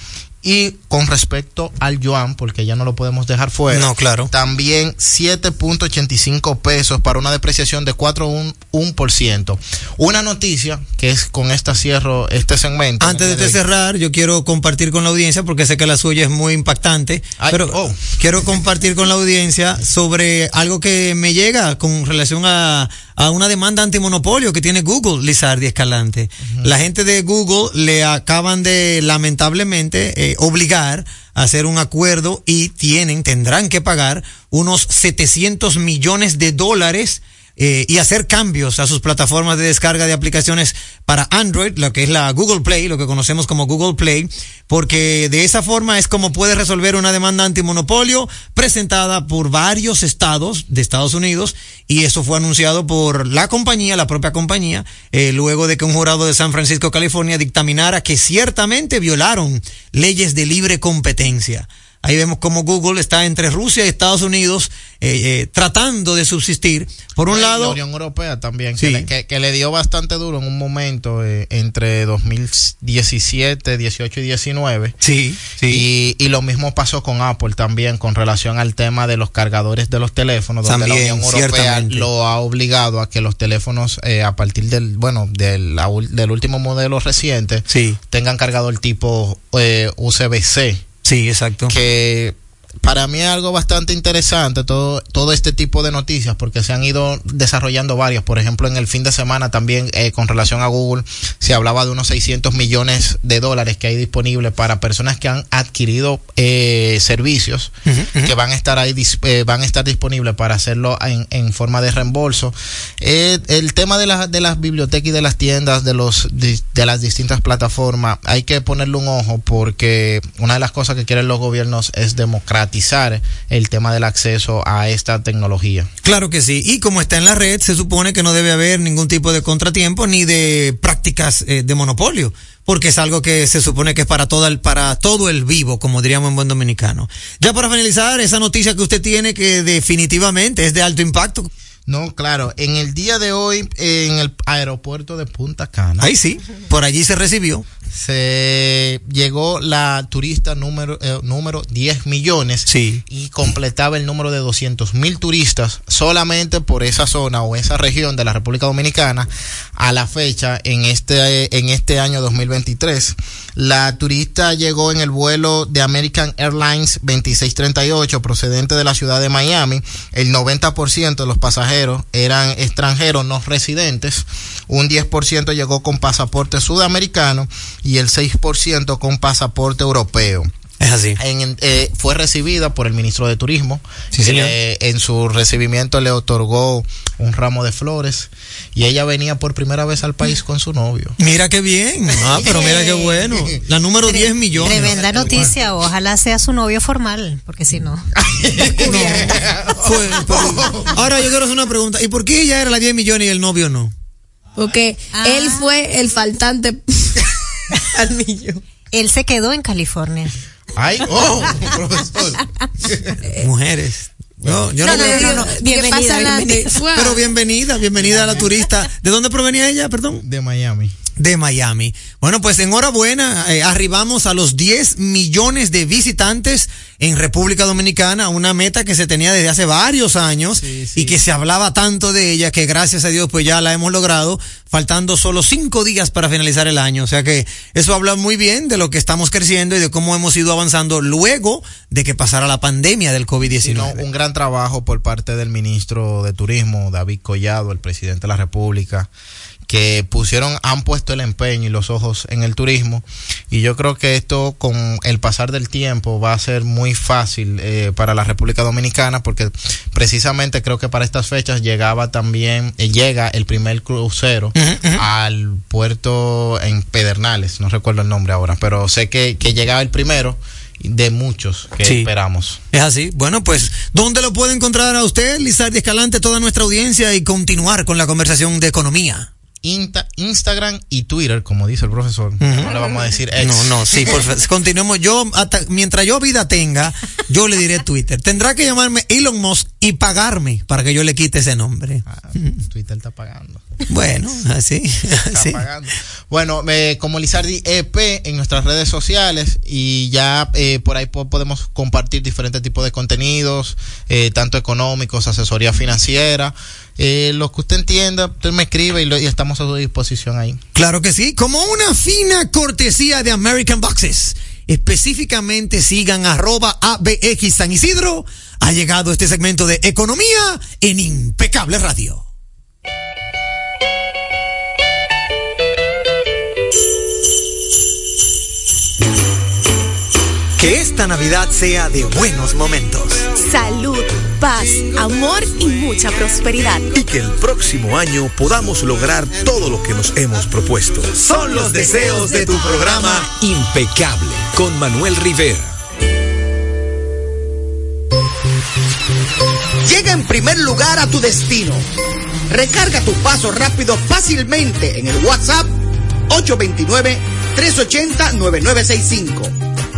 Y con respecto al yuan, porque ya no lo podemos dejar fuera. No, claro. También 7.85 pesos para una depreciación de 4.1%. Una noticia que es con esta cierro este segmento. Antes de cerrar, yo quiero compartir con la audiencia, porque sé que la suya es muy impactante, Ay, pero oh. quiero compartir con la audiencia sobre algo que me llega con relación a, a una demanda antimonopolio que tiene Google, Lizardi Escalante. La gente de Google le acaban de, lamentablemente, eh, obligar a hacer un acuerdo y tienen, tendrán que pagar unos 700 millones de dólares eh, y hacer cambios a sus plataformas de descarga de aplicaciones para Android, lo que es la Google Play, lo que conocemos como Google Play, porque de esa forma es como puede resolver una demanda antimonopolio presentada por varios estados de Estados Unidos y eso fue anunciado por la compañía, la propia compañía, eh, luego de que un jurado de San Francisco, California, dictaminara que ciertamente violaron leyes de libre competencia. Ahí vemos como Google está entre Rusia y Estados Unidos eh, eh, tratando de subsistir. Por un lado, La Unión Europea también, Sí. que, le, que- que le dio bastante duro en un momento eh, entre 2017, 18 y 19. Sí, Y, y lo mismo pasó con Apple también con relación al tema de los cargadores de los teléfonos, donde También, la Unión Europea lo ha obligado a que los teléfonos eh, a partir del, bueno, del, del último modelo reciente Sí. tengan cargador tipo USB-C. Sí, exacto. Que para mí es algo bastante interesante todo, todo este tipo de noticias porque se han ido desarrollando varias. Por ejemplo, en el fin de semana también eh, con relación a Google se hablaba de unos 600 millones de dólares que hay disponibles para personas que han adquirido eh, servicios que van a estar ahí eh, van a estar disponibles para hacerlo en, en forma de reembolso. Eh, el tema de, las de las bibliotecas y de las tiendas de los di- de las distintas plataformas hay que ponerle un ojo porque una de las cosas que quieren los gobiernos es el tema del acceso a esta tecnología. Claro que sí. Y como está en la red, se supone que no debe haber ningún tipo de contratiempo ni de prácticas eh, de monopolio, porque es algo que se supone que es para todo el, para todo el vivo, como diríamos en buen dominicano. Ya para finalizar, esa noticia que usted tiene que definitivamente es de alto impacto. No, claro, en el día de hoy en el aeropuerto de Punta Cana. Ahí sí, por allí se recibió. Se llegó la turista número, eh, número 10 millones Sí. y completaba el número de 200 mil turistas solamente por esa zona o esa región de la República Dominicana a la fecha en este, en este año 2023. La turista llegó en el vuelo de American Airlines 2638 procedente de la ciudad de Miami. El 90% de los pasajeros eran extranjeros no residentes. Un 10% llegó con pasaporte sudamericano y el 6% con pasaporte europeo. Es así. En- eh, fue recibida por el ministro de Turismo. Sí, señor. Eh, en su recibimiento le otorgó un ramo de flores y ella venía por primera vez al país con su novio. Mira qué bien. Ah, pero mira qué bueno. La número 10 millones. Tremenda noticia. Ojalá sea su novio formal, porque si no. Fue- pero- ahora yo quiero hacer una pregunta. ¿Y por qué ella era la 10 millones y el novio no? Porque él fue el faltante al millón. Él se quedó en California. Ay, oh, profesor. Mujeres. No, yo No, no, no, no, no. ¿Qué Bienvenida, bienvenida. Pero bienvenida, bienvenida a la turista. ¿De dónde provenía ella, perdón? De Miami. De Miami. Bueno, pues enhorabuena, eh, arribamos a los 10 millones de visitantes en República Dominicana, una meta que se tenía desde hace varios años y que se hablaba tanto de ella que gracias a Dios pues ya la hemos logrado, faltando solo cinco días para finalizar el año. O sea que eso habla muy bien de lo que estamos creciendo y de cómo hemos ido avanzando luego de que pasara la pandemia del COVID-19. Sino un gran trabajo por parte del ministro de Turismo, David Collado, el presidente de la República, que pusieron, han puesto el empeño y los ojos en el turismo. Y yo creo que esto con el pasar del tiempo va a ser muy fácil eh, para la República Dominicana, porque precisamente creo que para estas fechas llegaba también, eh, llega el primer crucero al puerto en Pedernales, no recuerdo el nombre ahora, pero sé que, que llegaba el primero de muchos que Sí. esperamos. Es así. Bueno, pues, ¿dónde lo puede encontrar a usted, Lizardi Escalante, toda nuestra audiencia y continuar con la conversación de economía? Insta- Instagram y Twitter, como dice el profesor. No le vamos a decir ex. No, no, sí, por favor. Continuemos. Yo, hasta, mientras yo vida tenga, yo le diré Twitter. Tendrá que llamarme Elon Musk y pagarme para que yo le quite ese nombre. Twitter está pagando. Bueno, así. Está así. pagando. Bueno, eh, como Lizardi EP en nuestras redes sociales y ya eh, por ahí po- podemos compartir diferentes tipos de contenidos, eh, tanto económicos, asesoría financiera, eh, lo que usted entienda, usted me escribe y, lo- y estamos a su disposición ahí. Claro que sí, como una fina cortesía de American Boxes. Específicamente sigan arroba ABX San Isidro. Ha llegado este segmento de economía en Impecable Radio. Que esta Navidad sea de buenos momentos. Salud, paz, amor y mucha prosperidad. Y que el próximo año podamos lograr todo lo que nos hemos propuesto. Son los deseos de tu programa Impecable con Manuel Rivera. Llega en primer lugar a tu destino. Recarga tu paso rápido fácilmente en el WhatsApp 829-380-9965.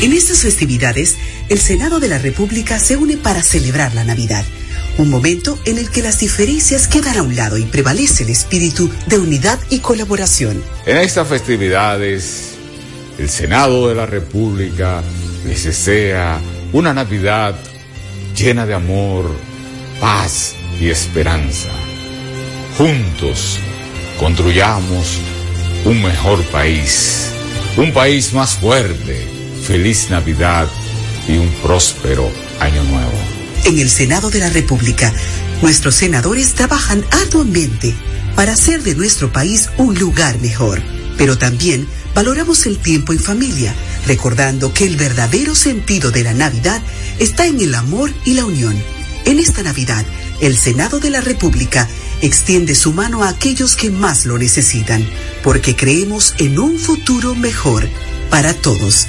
En estas festividades, el Senado de la República se une para celebrar la Navidad, un momento en el que las diferencias quedan a un lado y prevalece el espíritu de unidad y colaboración. En estas festividades, el Senado de la República les desea una Navidad llena de amor, paz y esperanza. Juntos construyamos un mejor país, un país más fuerte. Feliz Navidad y un próspero año nuevo. En el Senado de la República, nuestros senadores trabajan arduamente para hacer de nuestro país un lugar mejor. Pero también valoramos el tiempo en familia, recordando que el verdadero sentido de la Navidad está en el amor y la unión. En esta Navidad, el Senado de la República extiende su mano a aquellos que más lo necesitan, porque creemos en un futuro mejor para todos.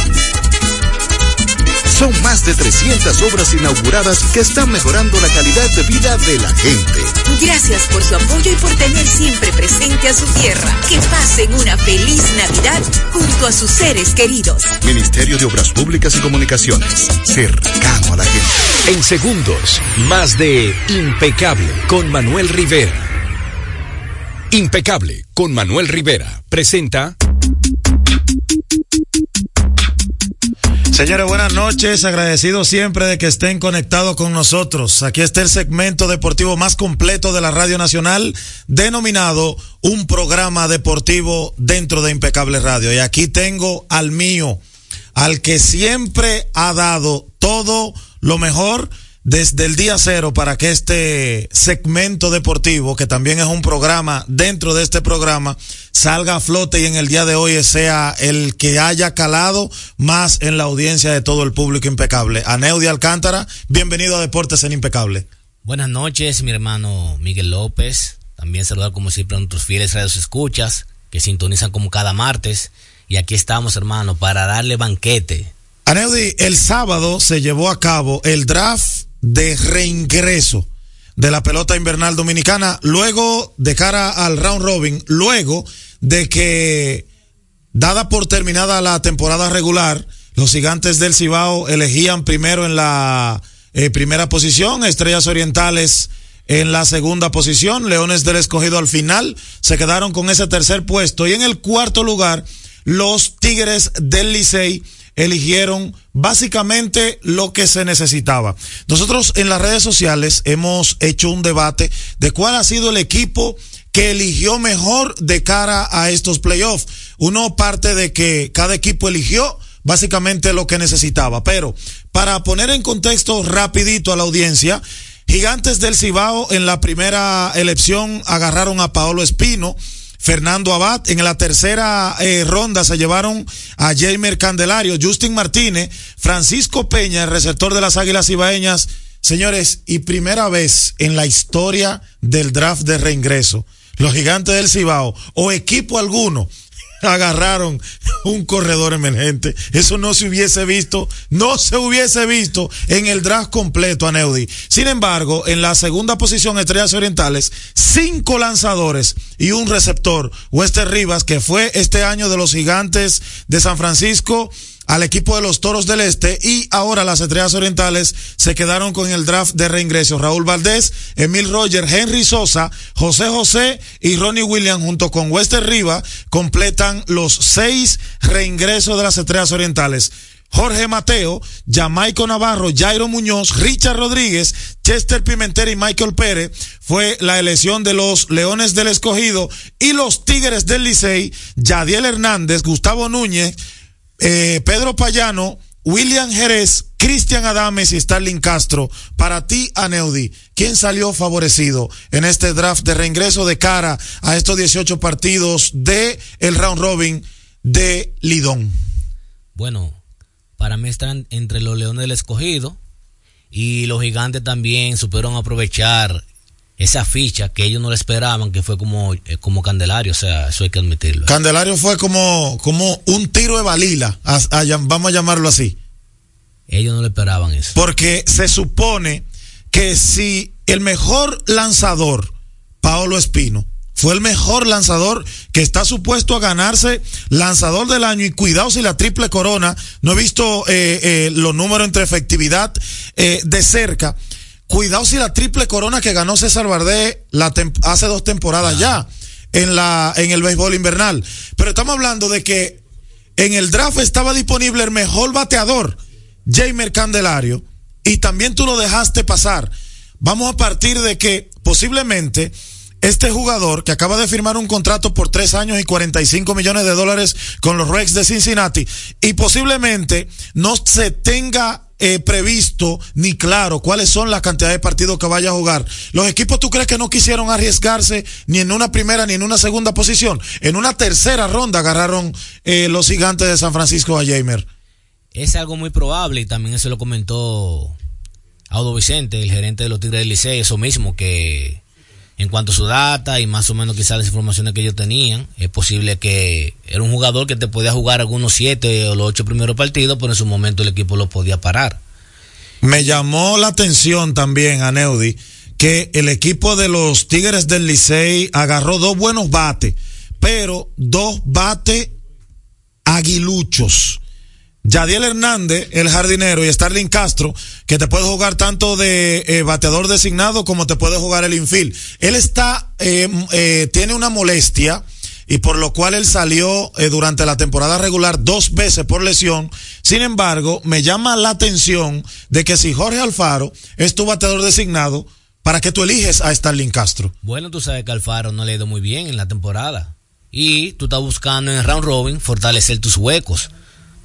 Son más de 300 obras inauguradas que están mejorando la calidad de vida de la gente. Gracias por su apoyo y por tener siempre presente a su tierra. Que pasen una feliz Navidad junto a sus seres queridos. Ministerio de Obras Públicas y Comunicaciones. Cercano a la gente. En segundos, más de Impecable con Manuel Rivera. Impecable con Manuel Rivera presenta Señores, buenas noches. Agradecido siempre de que estén conectados con nosotros. Aquí está el segmento deportivo más completo de la Radio Nacional, denominado Un programa deportivo dentro de Impecable Radio. Y aquí tengo al mío, al que siempre ha dado todo lo mejor desde el día cero para que este segmento deportivo, que también es un programa dentro de este programa, salga a flote y en el día de hoy sea el que haya calado más en la audiencia de todo el público impecable. Aneudia Alcántara, bienvenido a Deportes en Impecable. Buenas noches, mi hermano Miguel López. También saludar como siempre a nuestros fieles radios escuchas que sintonizan como cada martes. Y aquí estamos, hermano, para darle banquete. Aneudi, el sábado se llevó a cabo el draft de reingreso de la pelota invernal dominicana, luego de cara al round robin, luego de que, dada por terminada la temporada regular, los gigantes del Cibao elegían primero en la eh, primera posición, Estrellas Orientales en la segunda posición, Leones del Escogido al final se quedaron con ese tercer puesto y en el cuarto lugar, los Tigres del Licey eligieron básicamente lo que se necesitaba. Nosotros en las redes sociales hemos hecho un debate de cuál ha sido el equipo que eligió mejor de cara a estos playoffs. Uno parte de que cada equipo eligió básicamente lo que necesitaba, pero para poner en contexto rapidito a la audiencia, Gigantes del Cibao en la primera elección agarraron a Paolo Espino, Fernando Abad. En la tercera eh, ronda se llevaron a Jamer Candelario, Justin Martínez, Francisco Peña, el receptor de las Águilas Ibaeñas. Señores, y primera vez en la historia del draft de reingreso, los gigantes del Cibao o equipo alguno agarraron un corredor emergente. Eso no se hubiese visto, no se hubiese visto en el draft completo a Neudi. Sin embargo, en la segunda posición, Estrellas Orientales, cinco lanzadores y un receptor, Wester Rivas, que fue este año de los gigantes de San Francisco al equipo de los Toros del Este y ahora las Estrellas Orientales se quedaron con el draft de reingreso. Raúl Valdés, Emil Roger, Henry Sosa, José José y Ronnie Williams junto con Wester Riva completan los seis reingresos de las Estrellas Orientales. Jorge Mateo, Jamaico Navarro, Jairo Muñoz, Richard Rodríguez, Chester Pimentel y Michael Pérez fue la elección de los Leones del Escogido y los Tigres del Licey, Yadiel Hernández, Gustavo Núñez, eh, Pedro Payano, William Jerez, Cristian Adames y Starling Castro. Para ti, Aneudi, ¿quién salió favorecido en este draft de reingreso de cara a estos 18 partidos de el round robin de Lidón? Bueno, para mí están entre los Leones del Escogido y los Gigantes también supieron aprovechar esa ficha que ellos no le esperaban, que fue como, eh, como Candelario, o sea, eso hay que admitirlo. Candelario fue como, como un tiro de balila, a, a, vamos a llamarlo así. Ellos no le esperaban eso. Porque se supone que si el mejor lanzador, Paolo Espino, fue el mejor lanzador que está supuesto a ganarse lanzador del año y cuidado si la triple corona, no he visto eh, eh, los números entre efectividad eh, de cerca, Cuidado si la triple corona que ganó César Bardé hace dos temporadas ya en la en el béisbol invernal. Pero estamos hablando de que en el draft estaba disponible el mejor bateador, Jamer Candelario, y también tú lo dejaste pasar. Vamos a partir de que posiblemente este jugador que acaba de firmar un contrato por tres años y 45 millones de dólares con los Rex de Cincinnati y posiblemente no se tenga eh, previsto ni claro cuáles son las cantidades de partidos que vaya a jugar. Los equipos, ¿tú crees que no quisieron arriesgarse ni en una primera ni en una segunda posición? En una tercera ronda agarraron eh, los gigantes de San Francisco a Jamer. Es algo muy probable y también eso lo comentó Audo Vicente, el gerente de los Tigres del Licey, eso mismo, que en cuanto a su data y más o menos quizás las informaciones que ellos tenían, es posible que era un jugador que te podía jugar algunos siete o los ocho primeros partidos, pero en su momento el equipo lo podía parar. Me llamó la atención también a Neudi que el equipo de los Tigres del Licey agarró dos buenos bates, pero dos bates aguiluchos. Yadiel Hernández, el jardinero, y Starling Castro, que te puede jugar tanto de eh, bateador designado como te puede jugar el infield. Él está, eh, eh, tiene una molestia y por lo cual él salió eh, durante la temporada regular dos veces por lesión. Sin embargo, me llama la atención de que si Jorge Alfaro es tu bateador designado, ¿para qué tú eliges a Starling Castro? Bueno, tú sabes que Alfaro no le ha ido muy bien en la temporada. Y tú estás buscando en el round robin fortalecer tus huecos.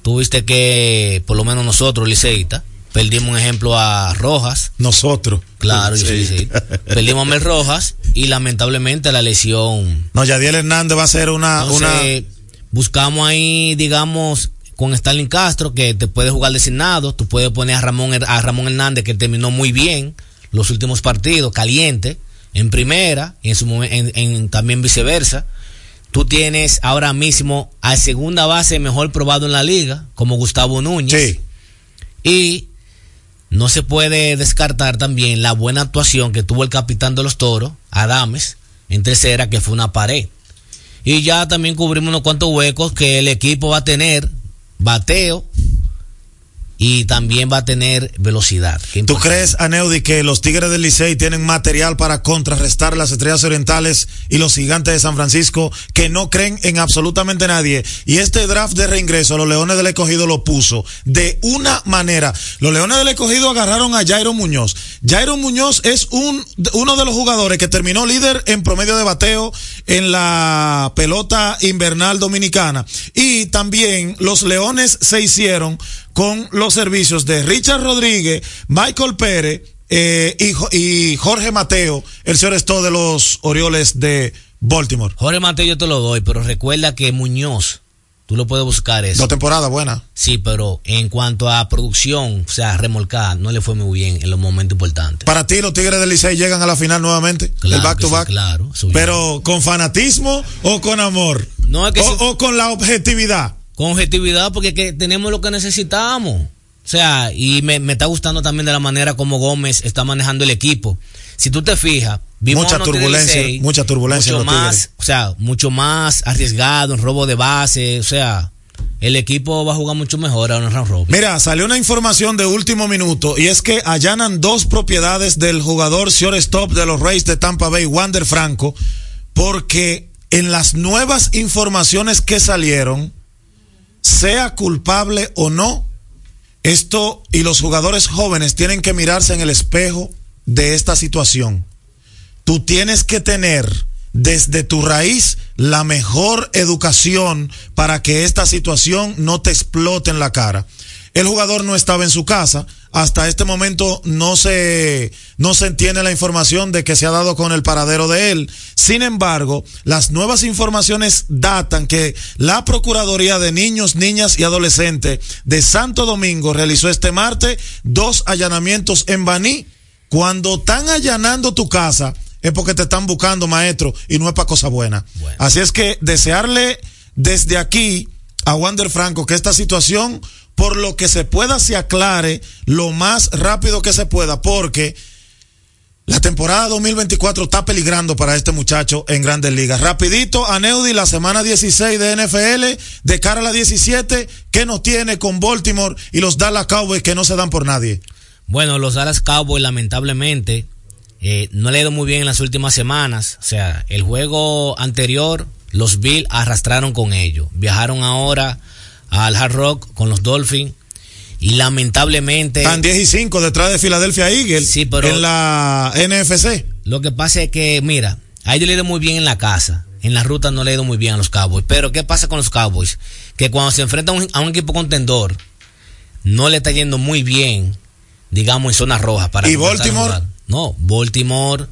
Tuviste que, por lo menos nosotros, Liceita, perdimos un ejemplo a Rojas. Nosotros. Claro, Sí. soy Licey. Perdimos a Mel Rojas y lamentablemente la lesión. No, Yadiel Hernández va a ser una, Entonces, buscamos ahí, digamos, con Stalin Castro, que te puede jugar designado. Tú puedes poner a Ramón, a Ramón Hernández, que terminó muy bien los últimos partidos, caliente, en primera, y en su en, en- también viceversa. Tú tienes ahora mismo al segunda base mejor probado en la liga, como Gustavo Núñez. Y no se puede descartar también la buena actuación que tuvo el capitán de los toros, Adames, en tercera, que fue una pared. Y ya también cubrimos unos cuantos huecos que el equipo va a tener bateo y también va a tener velocidad. ¿Tú crees, Aneudi, que los Tigres del Licey tienen material para contrarrestar las estrellas orientales y los gigantes de San Francisco que no creen en absolutamente nadie? Y este draft de reingreso, los Leones del Escogido lo puso de una manera. Los Leones del Escogido agarraron a Jairo Muñoz. Jairo Muñoz es un, uno de los jugadores que terminó líder en promedio de bateo en la pelota invernal dominicana. Y también los Leones se hicieron con los servicios de Richard Rodríguez, Michael Pérez eh, y, Jo- y Jorge Mateo, el señor esto de los Orioles de Baltimore. Jorge Mateo yo te lo doy, pero recuerda que Muñoz, tú lo puedes buscar eso. Dos temporadas buenas. Sí, pero en cuanto a producción, o sea, remolcada, no le fue muy bien en los momentos importantes. Para ti, los Tigres del Licey llegan a la final nuevamente. Claro el back to sí, back. claro, eso Pero con fanatismo o con amor. No es que o, si- o con la objetividad. Con objetividad, porque que tenemos lo que necesitamos. O sea, y me, me está gustando también de la manera como Gómez está manejando el equipo. Si tú te fijas, vimos Mucha turbulencia, mucha turbulencia mucho más, o sea, mucho más arriesgado en robo de base, o sea, el equipo va a jugar mucho mejor ahora en round robin. Mira, salió una información de último minuto y es que allanan dos propiedades del jugador shortstop de los Rays de Tampa Bay, Wander Franco, porque en las nuevas informaciones que salieron, sea culpable o no, esto y los jugadores jóvenes tienen que mirarse en el espejo de esta situación. Tú tienes que tener desde tu raíz la mejor educación para que esta situación no te explote en la cara. El jugador no estaba en su casa. Hasta este momento no se, no se entiende la información de que se ha dado con el paradero de él. Sin embargo, las nuevas informaciones datan que la Procuraduría de Niños, Niñas y Adolescentes de Santo Domingo realizó este martes dos allanamientos en Baní. Cuando están allanando tu casa, es porque te están buscando, maestro, y no es para cosa buena. Así es que desearle desde aquí a Wander Franco que esta situación, por lo que se pueda, se aclare lo más rápido que se pueda, porque la temporada 2024 está peligrando para este muchacho en Grandes Ligas. Rapidito, a Neudi, la semana 16 de NFL, de cara a la 17, ¿qué nos tiene con Baltimore y los Dallas Cowboys que no se dan por nadie? Bueno, los Dallas Cowboys lamentablemente eh, no le ha ido muy bien en las últimas semanas. O sea, el juego anterior, los Bills arrastraron con ellos. Viajaron ahora al Hard Rock con los Dolphins y lamentablemente... Están 10 y 5 detrás de Philadelphia Eagles Sí, pero- en la NFC. Lo que pasa es que, mira, A ellos le ha ido muy bien en la casa. En la ruta no le ha ido muy bien a los Cowboys. Pero ¿qué pasa con los Cowboys? Que cuando se enfrentan a un, equipo contendor, no le está yendo muy bien, digamos, en zona roja. Para ¿Y Baltimore? No, Baltimore,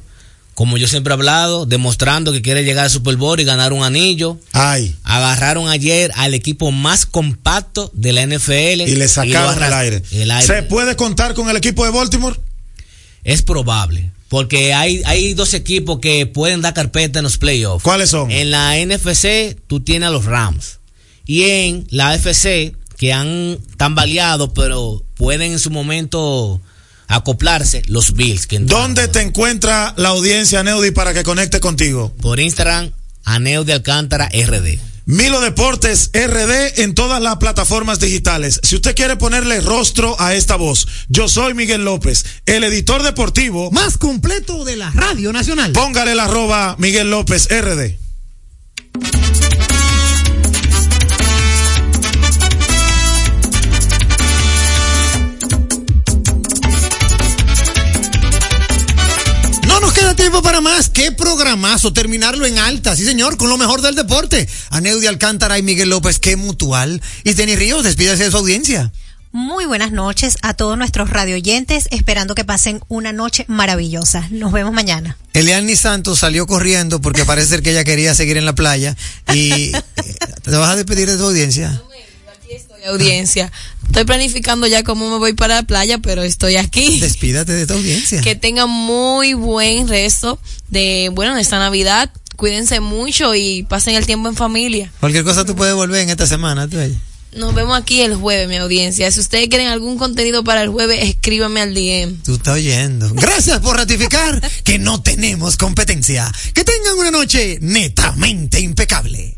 como yo siempre he hablado, demostrando que quiere llegar al Super Bowl y ganar un anillo. Ay. Agarraron ayer al equipo más compacto de la NFL. Y le sacaron aire. el aire. ¿Se puede contar con el equipo de Baltimore? Es probable. Porque hay, hay dos equipos que pueden dar carpeta en los playoffs. ¿Cuáles son? En la NFC tú tienes a los Rams. Y en la AFC, que han tambaleado, pero pueden en su momento acoplarse, los Bills. Que ¿Dónde te encuentra la audiencia, Neudi, para que conecte contigo? Por Instagram, Aneo de Alcántara RD. Milo Deportes RD en todas las plataformas digitales. Si usted quiere ponerle rostro a esta voz, yo soy Miguel López, el editor deportivo más completo de la Radio Nacional. Póngale el arroba Miguel López RD. Tiempo para más. Qué programazo. Terminarlo en alta. Sí, señor. Con lo mejor del deporte. Aneudia Alcántara y Miguel López. Qué mutual. Y Tenny Ríos, despídase de su audiencia. Muy buenas noches a todos nuestros radioyentes, esperando que pasen una noche maravillosa. Nos vemos mañana. Eliani Santos salió corriendo porque parece ser que ella quería seguir en la playa. Y te vas a despedir de tu audiencia. Audiencia. Estoy planificando ya cómo me voy para la playa, pero estoy aquí. Despídate de tu audiencia. Que tengan muy buen resto de, bueno, de esta Navidad. Cuídense mucho y pasen el tiempo en familia. Cualquier cosa tú puedes volver en esta semana. tú, ella. Nos vemos aquí el jueves, mi audiencia. Si ustedes quieren algún contenido para el jueves, escríbanme al DM. Tú estás oyendo. Gracias por ratificar que no tenemos competencia. Que tengan una noche netamente impecable.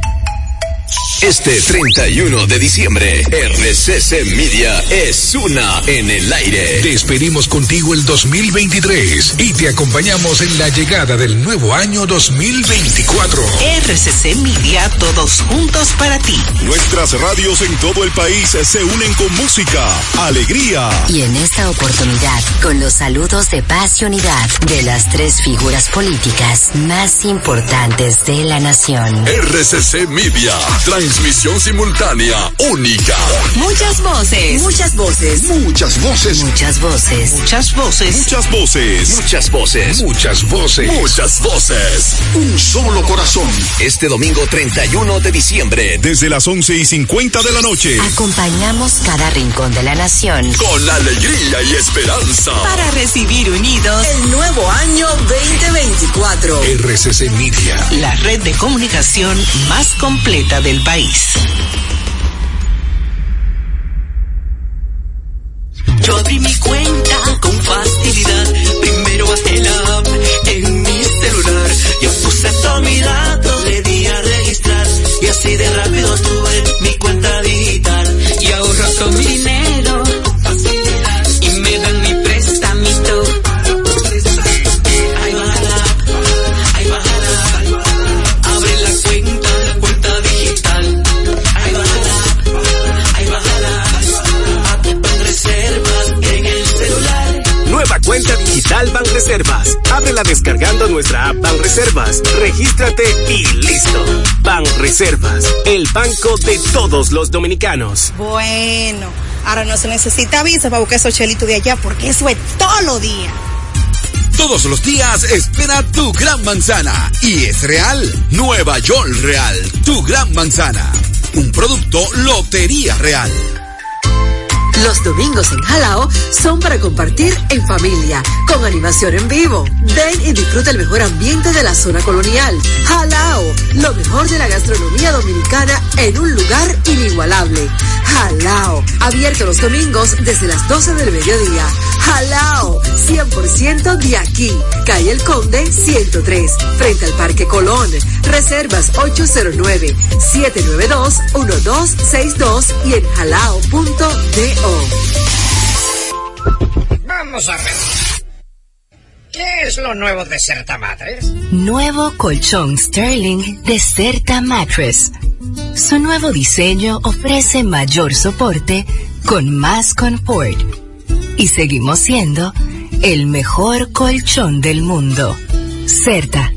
Este 31 de diciembre, RCC Media es una en el aire. Despedimos contigo el 2023 y te acompañamos en la llegada del nuevo año 2024. RCC Media, todos juntos para ti. Nuestras radios en todo el país se unen con música, alegría. Y en esta oportunidad, con los saludos de paz y unidad de las tres figuras políticas más importantes de la nación. RCC Media. Transmisión simultánea única. Muchas voces. Muchas voces. Muchas voces. Muchas voces. Muchas voces. Muchas voces. Muchas voces. Muchas voces. Muchas voces. Un solo corazón. Este domingo 31 de diciembre, Desde las 11 y 50 de la noche. Acompañamos cada rincón de la nación. Con alegría y esperanza. Para recibir unidos el nuevo año 2024. RCC Media. La red de comunicación más completa del país. Yo abrí mi cuenta con facilidad. Primero bajé la app Banreservas, el banco de todos los dominicanos. Bueno, ahora no se necesita visa para buscar esos chelitos de allá porque eso es todos los días. Todos los días espera tu gran manzana. Y es real. Nueva York Real. Tu gran manzana. Un producto Lotería Real. Los domingos en Jalao son para compartir en familia, con animación en vivo. Ven y disfruta el mejor ambiente de la zona colonial. Jalao, lo mejor de la gastronomía dominicana en un lugar inigualable. Jalao, abierto los domingos desde las 12 del mediodía. Jalao, 100% de aquí. Calle El Conde 103, frente al Parque Colón. Reservas 809-792-1262 y en jalao.do. Vamos a ver. ¿Qué es lo nuevo de Certa Matres? Nuevo colchón Sterling de Certa Mattress. Su nuevo diseño ofrece mayor soporte con más confort. Y seguimos siendo el mejor colchón del mundo. Certa.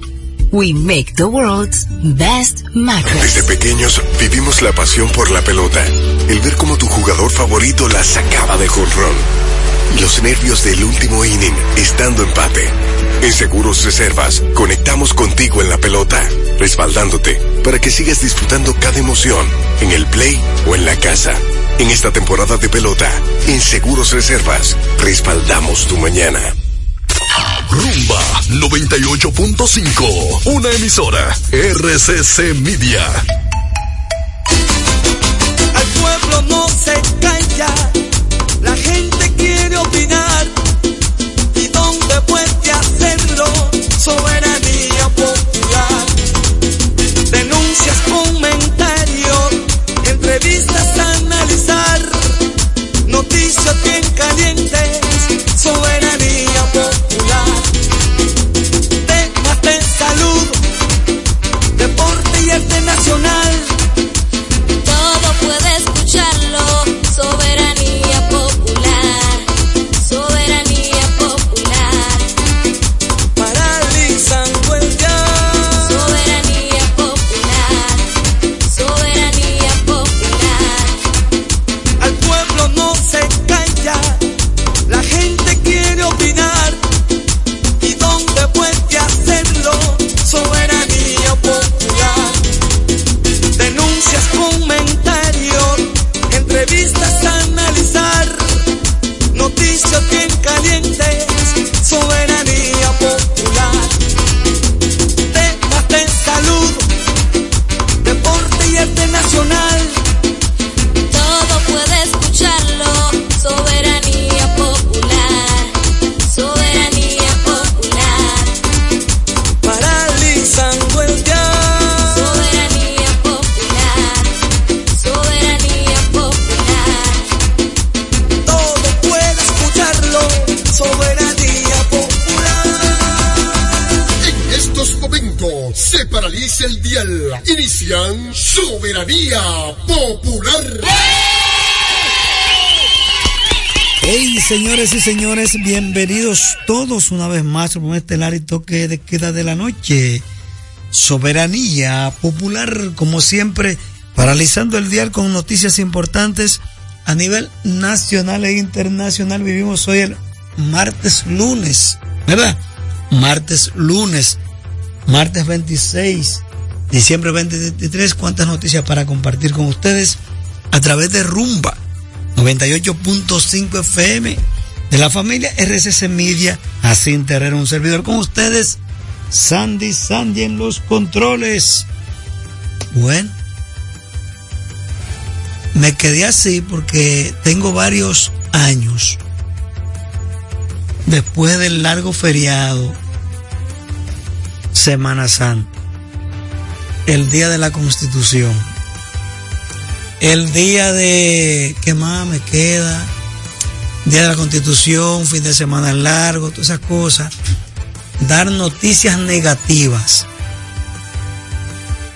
We make the world's best mattress. Desde pequeños vivimos la pasión por la pelota. El ver cómo tu jugador favorito la sacaba de jonrón. Los nervios del último inning, estando empate. En Seguros Reservas, conectamos contigo en la pelota, respaldándote para que sigas disfrutando cada emoción, en el play o en la casa. En esta temporada de pelota, en Seguros Reservas, respaldamos tu mañana. Rumba 98.5, una emisora RCC Media. Al pueblo no se calla, Soberanía Popular. Hey, señores y señores, bienvenidos todos una vez más a un estelar y toque de queda de la noche. Soberanía popular, como siempre, paralizando el dial con noticias importantes a nivel nacional e internacional. Vivimos hoy el martes lunes, ¿verdad? Martes lunes, martes 26, diciembre 2023. ¿Cuántas noticias para compartir con ustedes a través de Rumba? 98.5 FM de la familia RCC Media, así Terrero, un servidor con ustedes, Sandy Sandy en los controles. Bueno, me quedé así porque tengo varios años después del largo feriado, Semana Santa, el día de la Constitución el día de ¿qué más me queda? Día de la Constitución, fin de semana largo, todas esas cosas. Dar noticias negativas.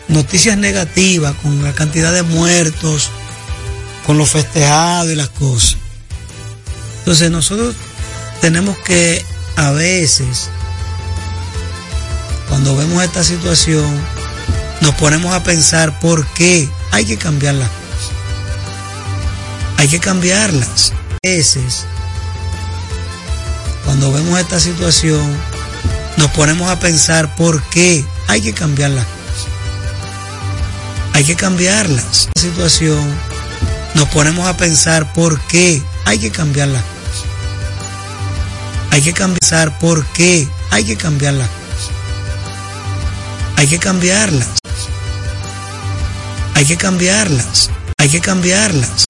Noticias negativas con la cantidad de muertos, con los festejados y las cosas. Entonces nosotros tenemos que a veces, cuando vemos esta situación, nos ponemos a pensar por qué hay que cambiar las cosas hay que cambiarlas. A veces, cuando vemos esta situación, nos ponemos a pensar por qué hay que cambiar las cosas. Hay que cambiarlas. La situación, nos ponemos a pensar por qué hay que cambiar las cosas. Hay que cambiar por qué, hay que cambiar las cosas. Hay que cambiarlas. Hay que cambiarlas. Hay que cambiarlas.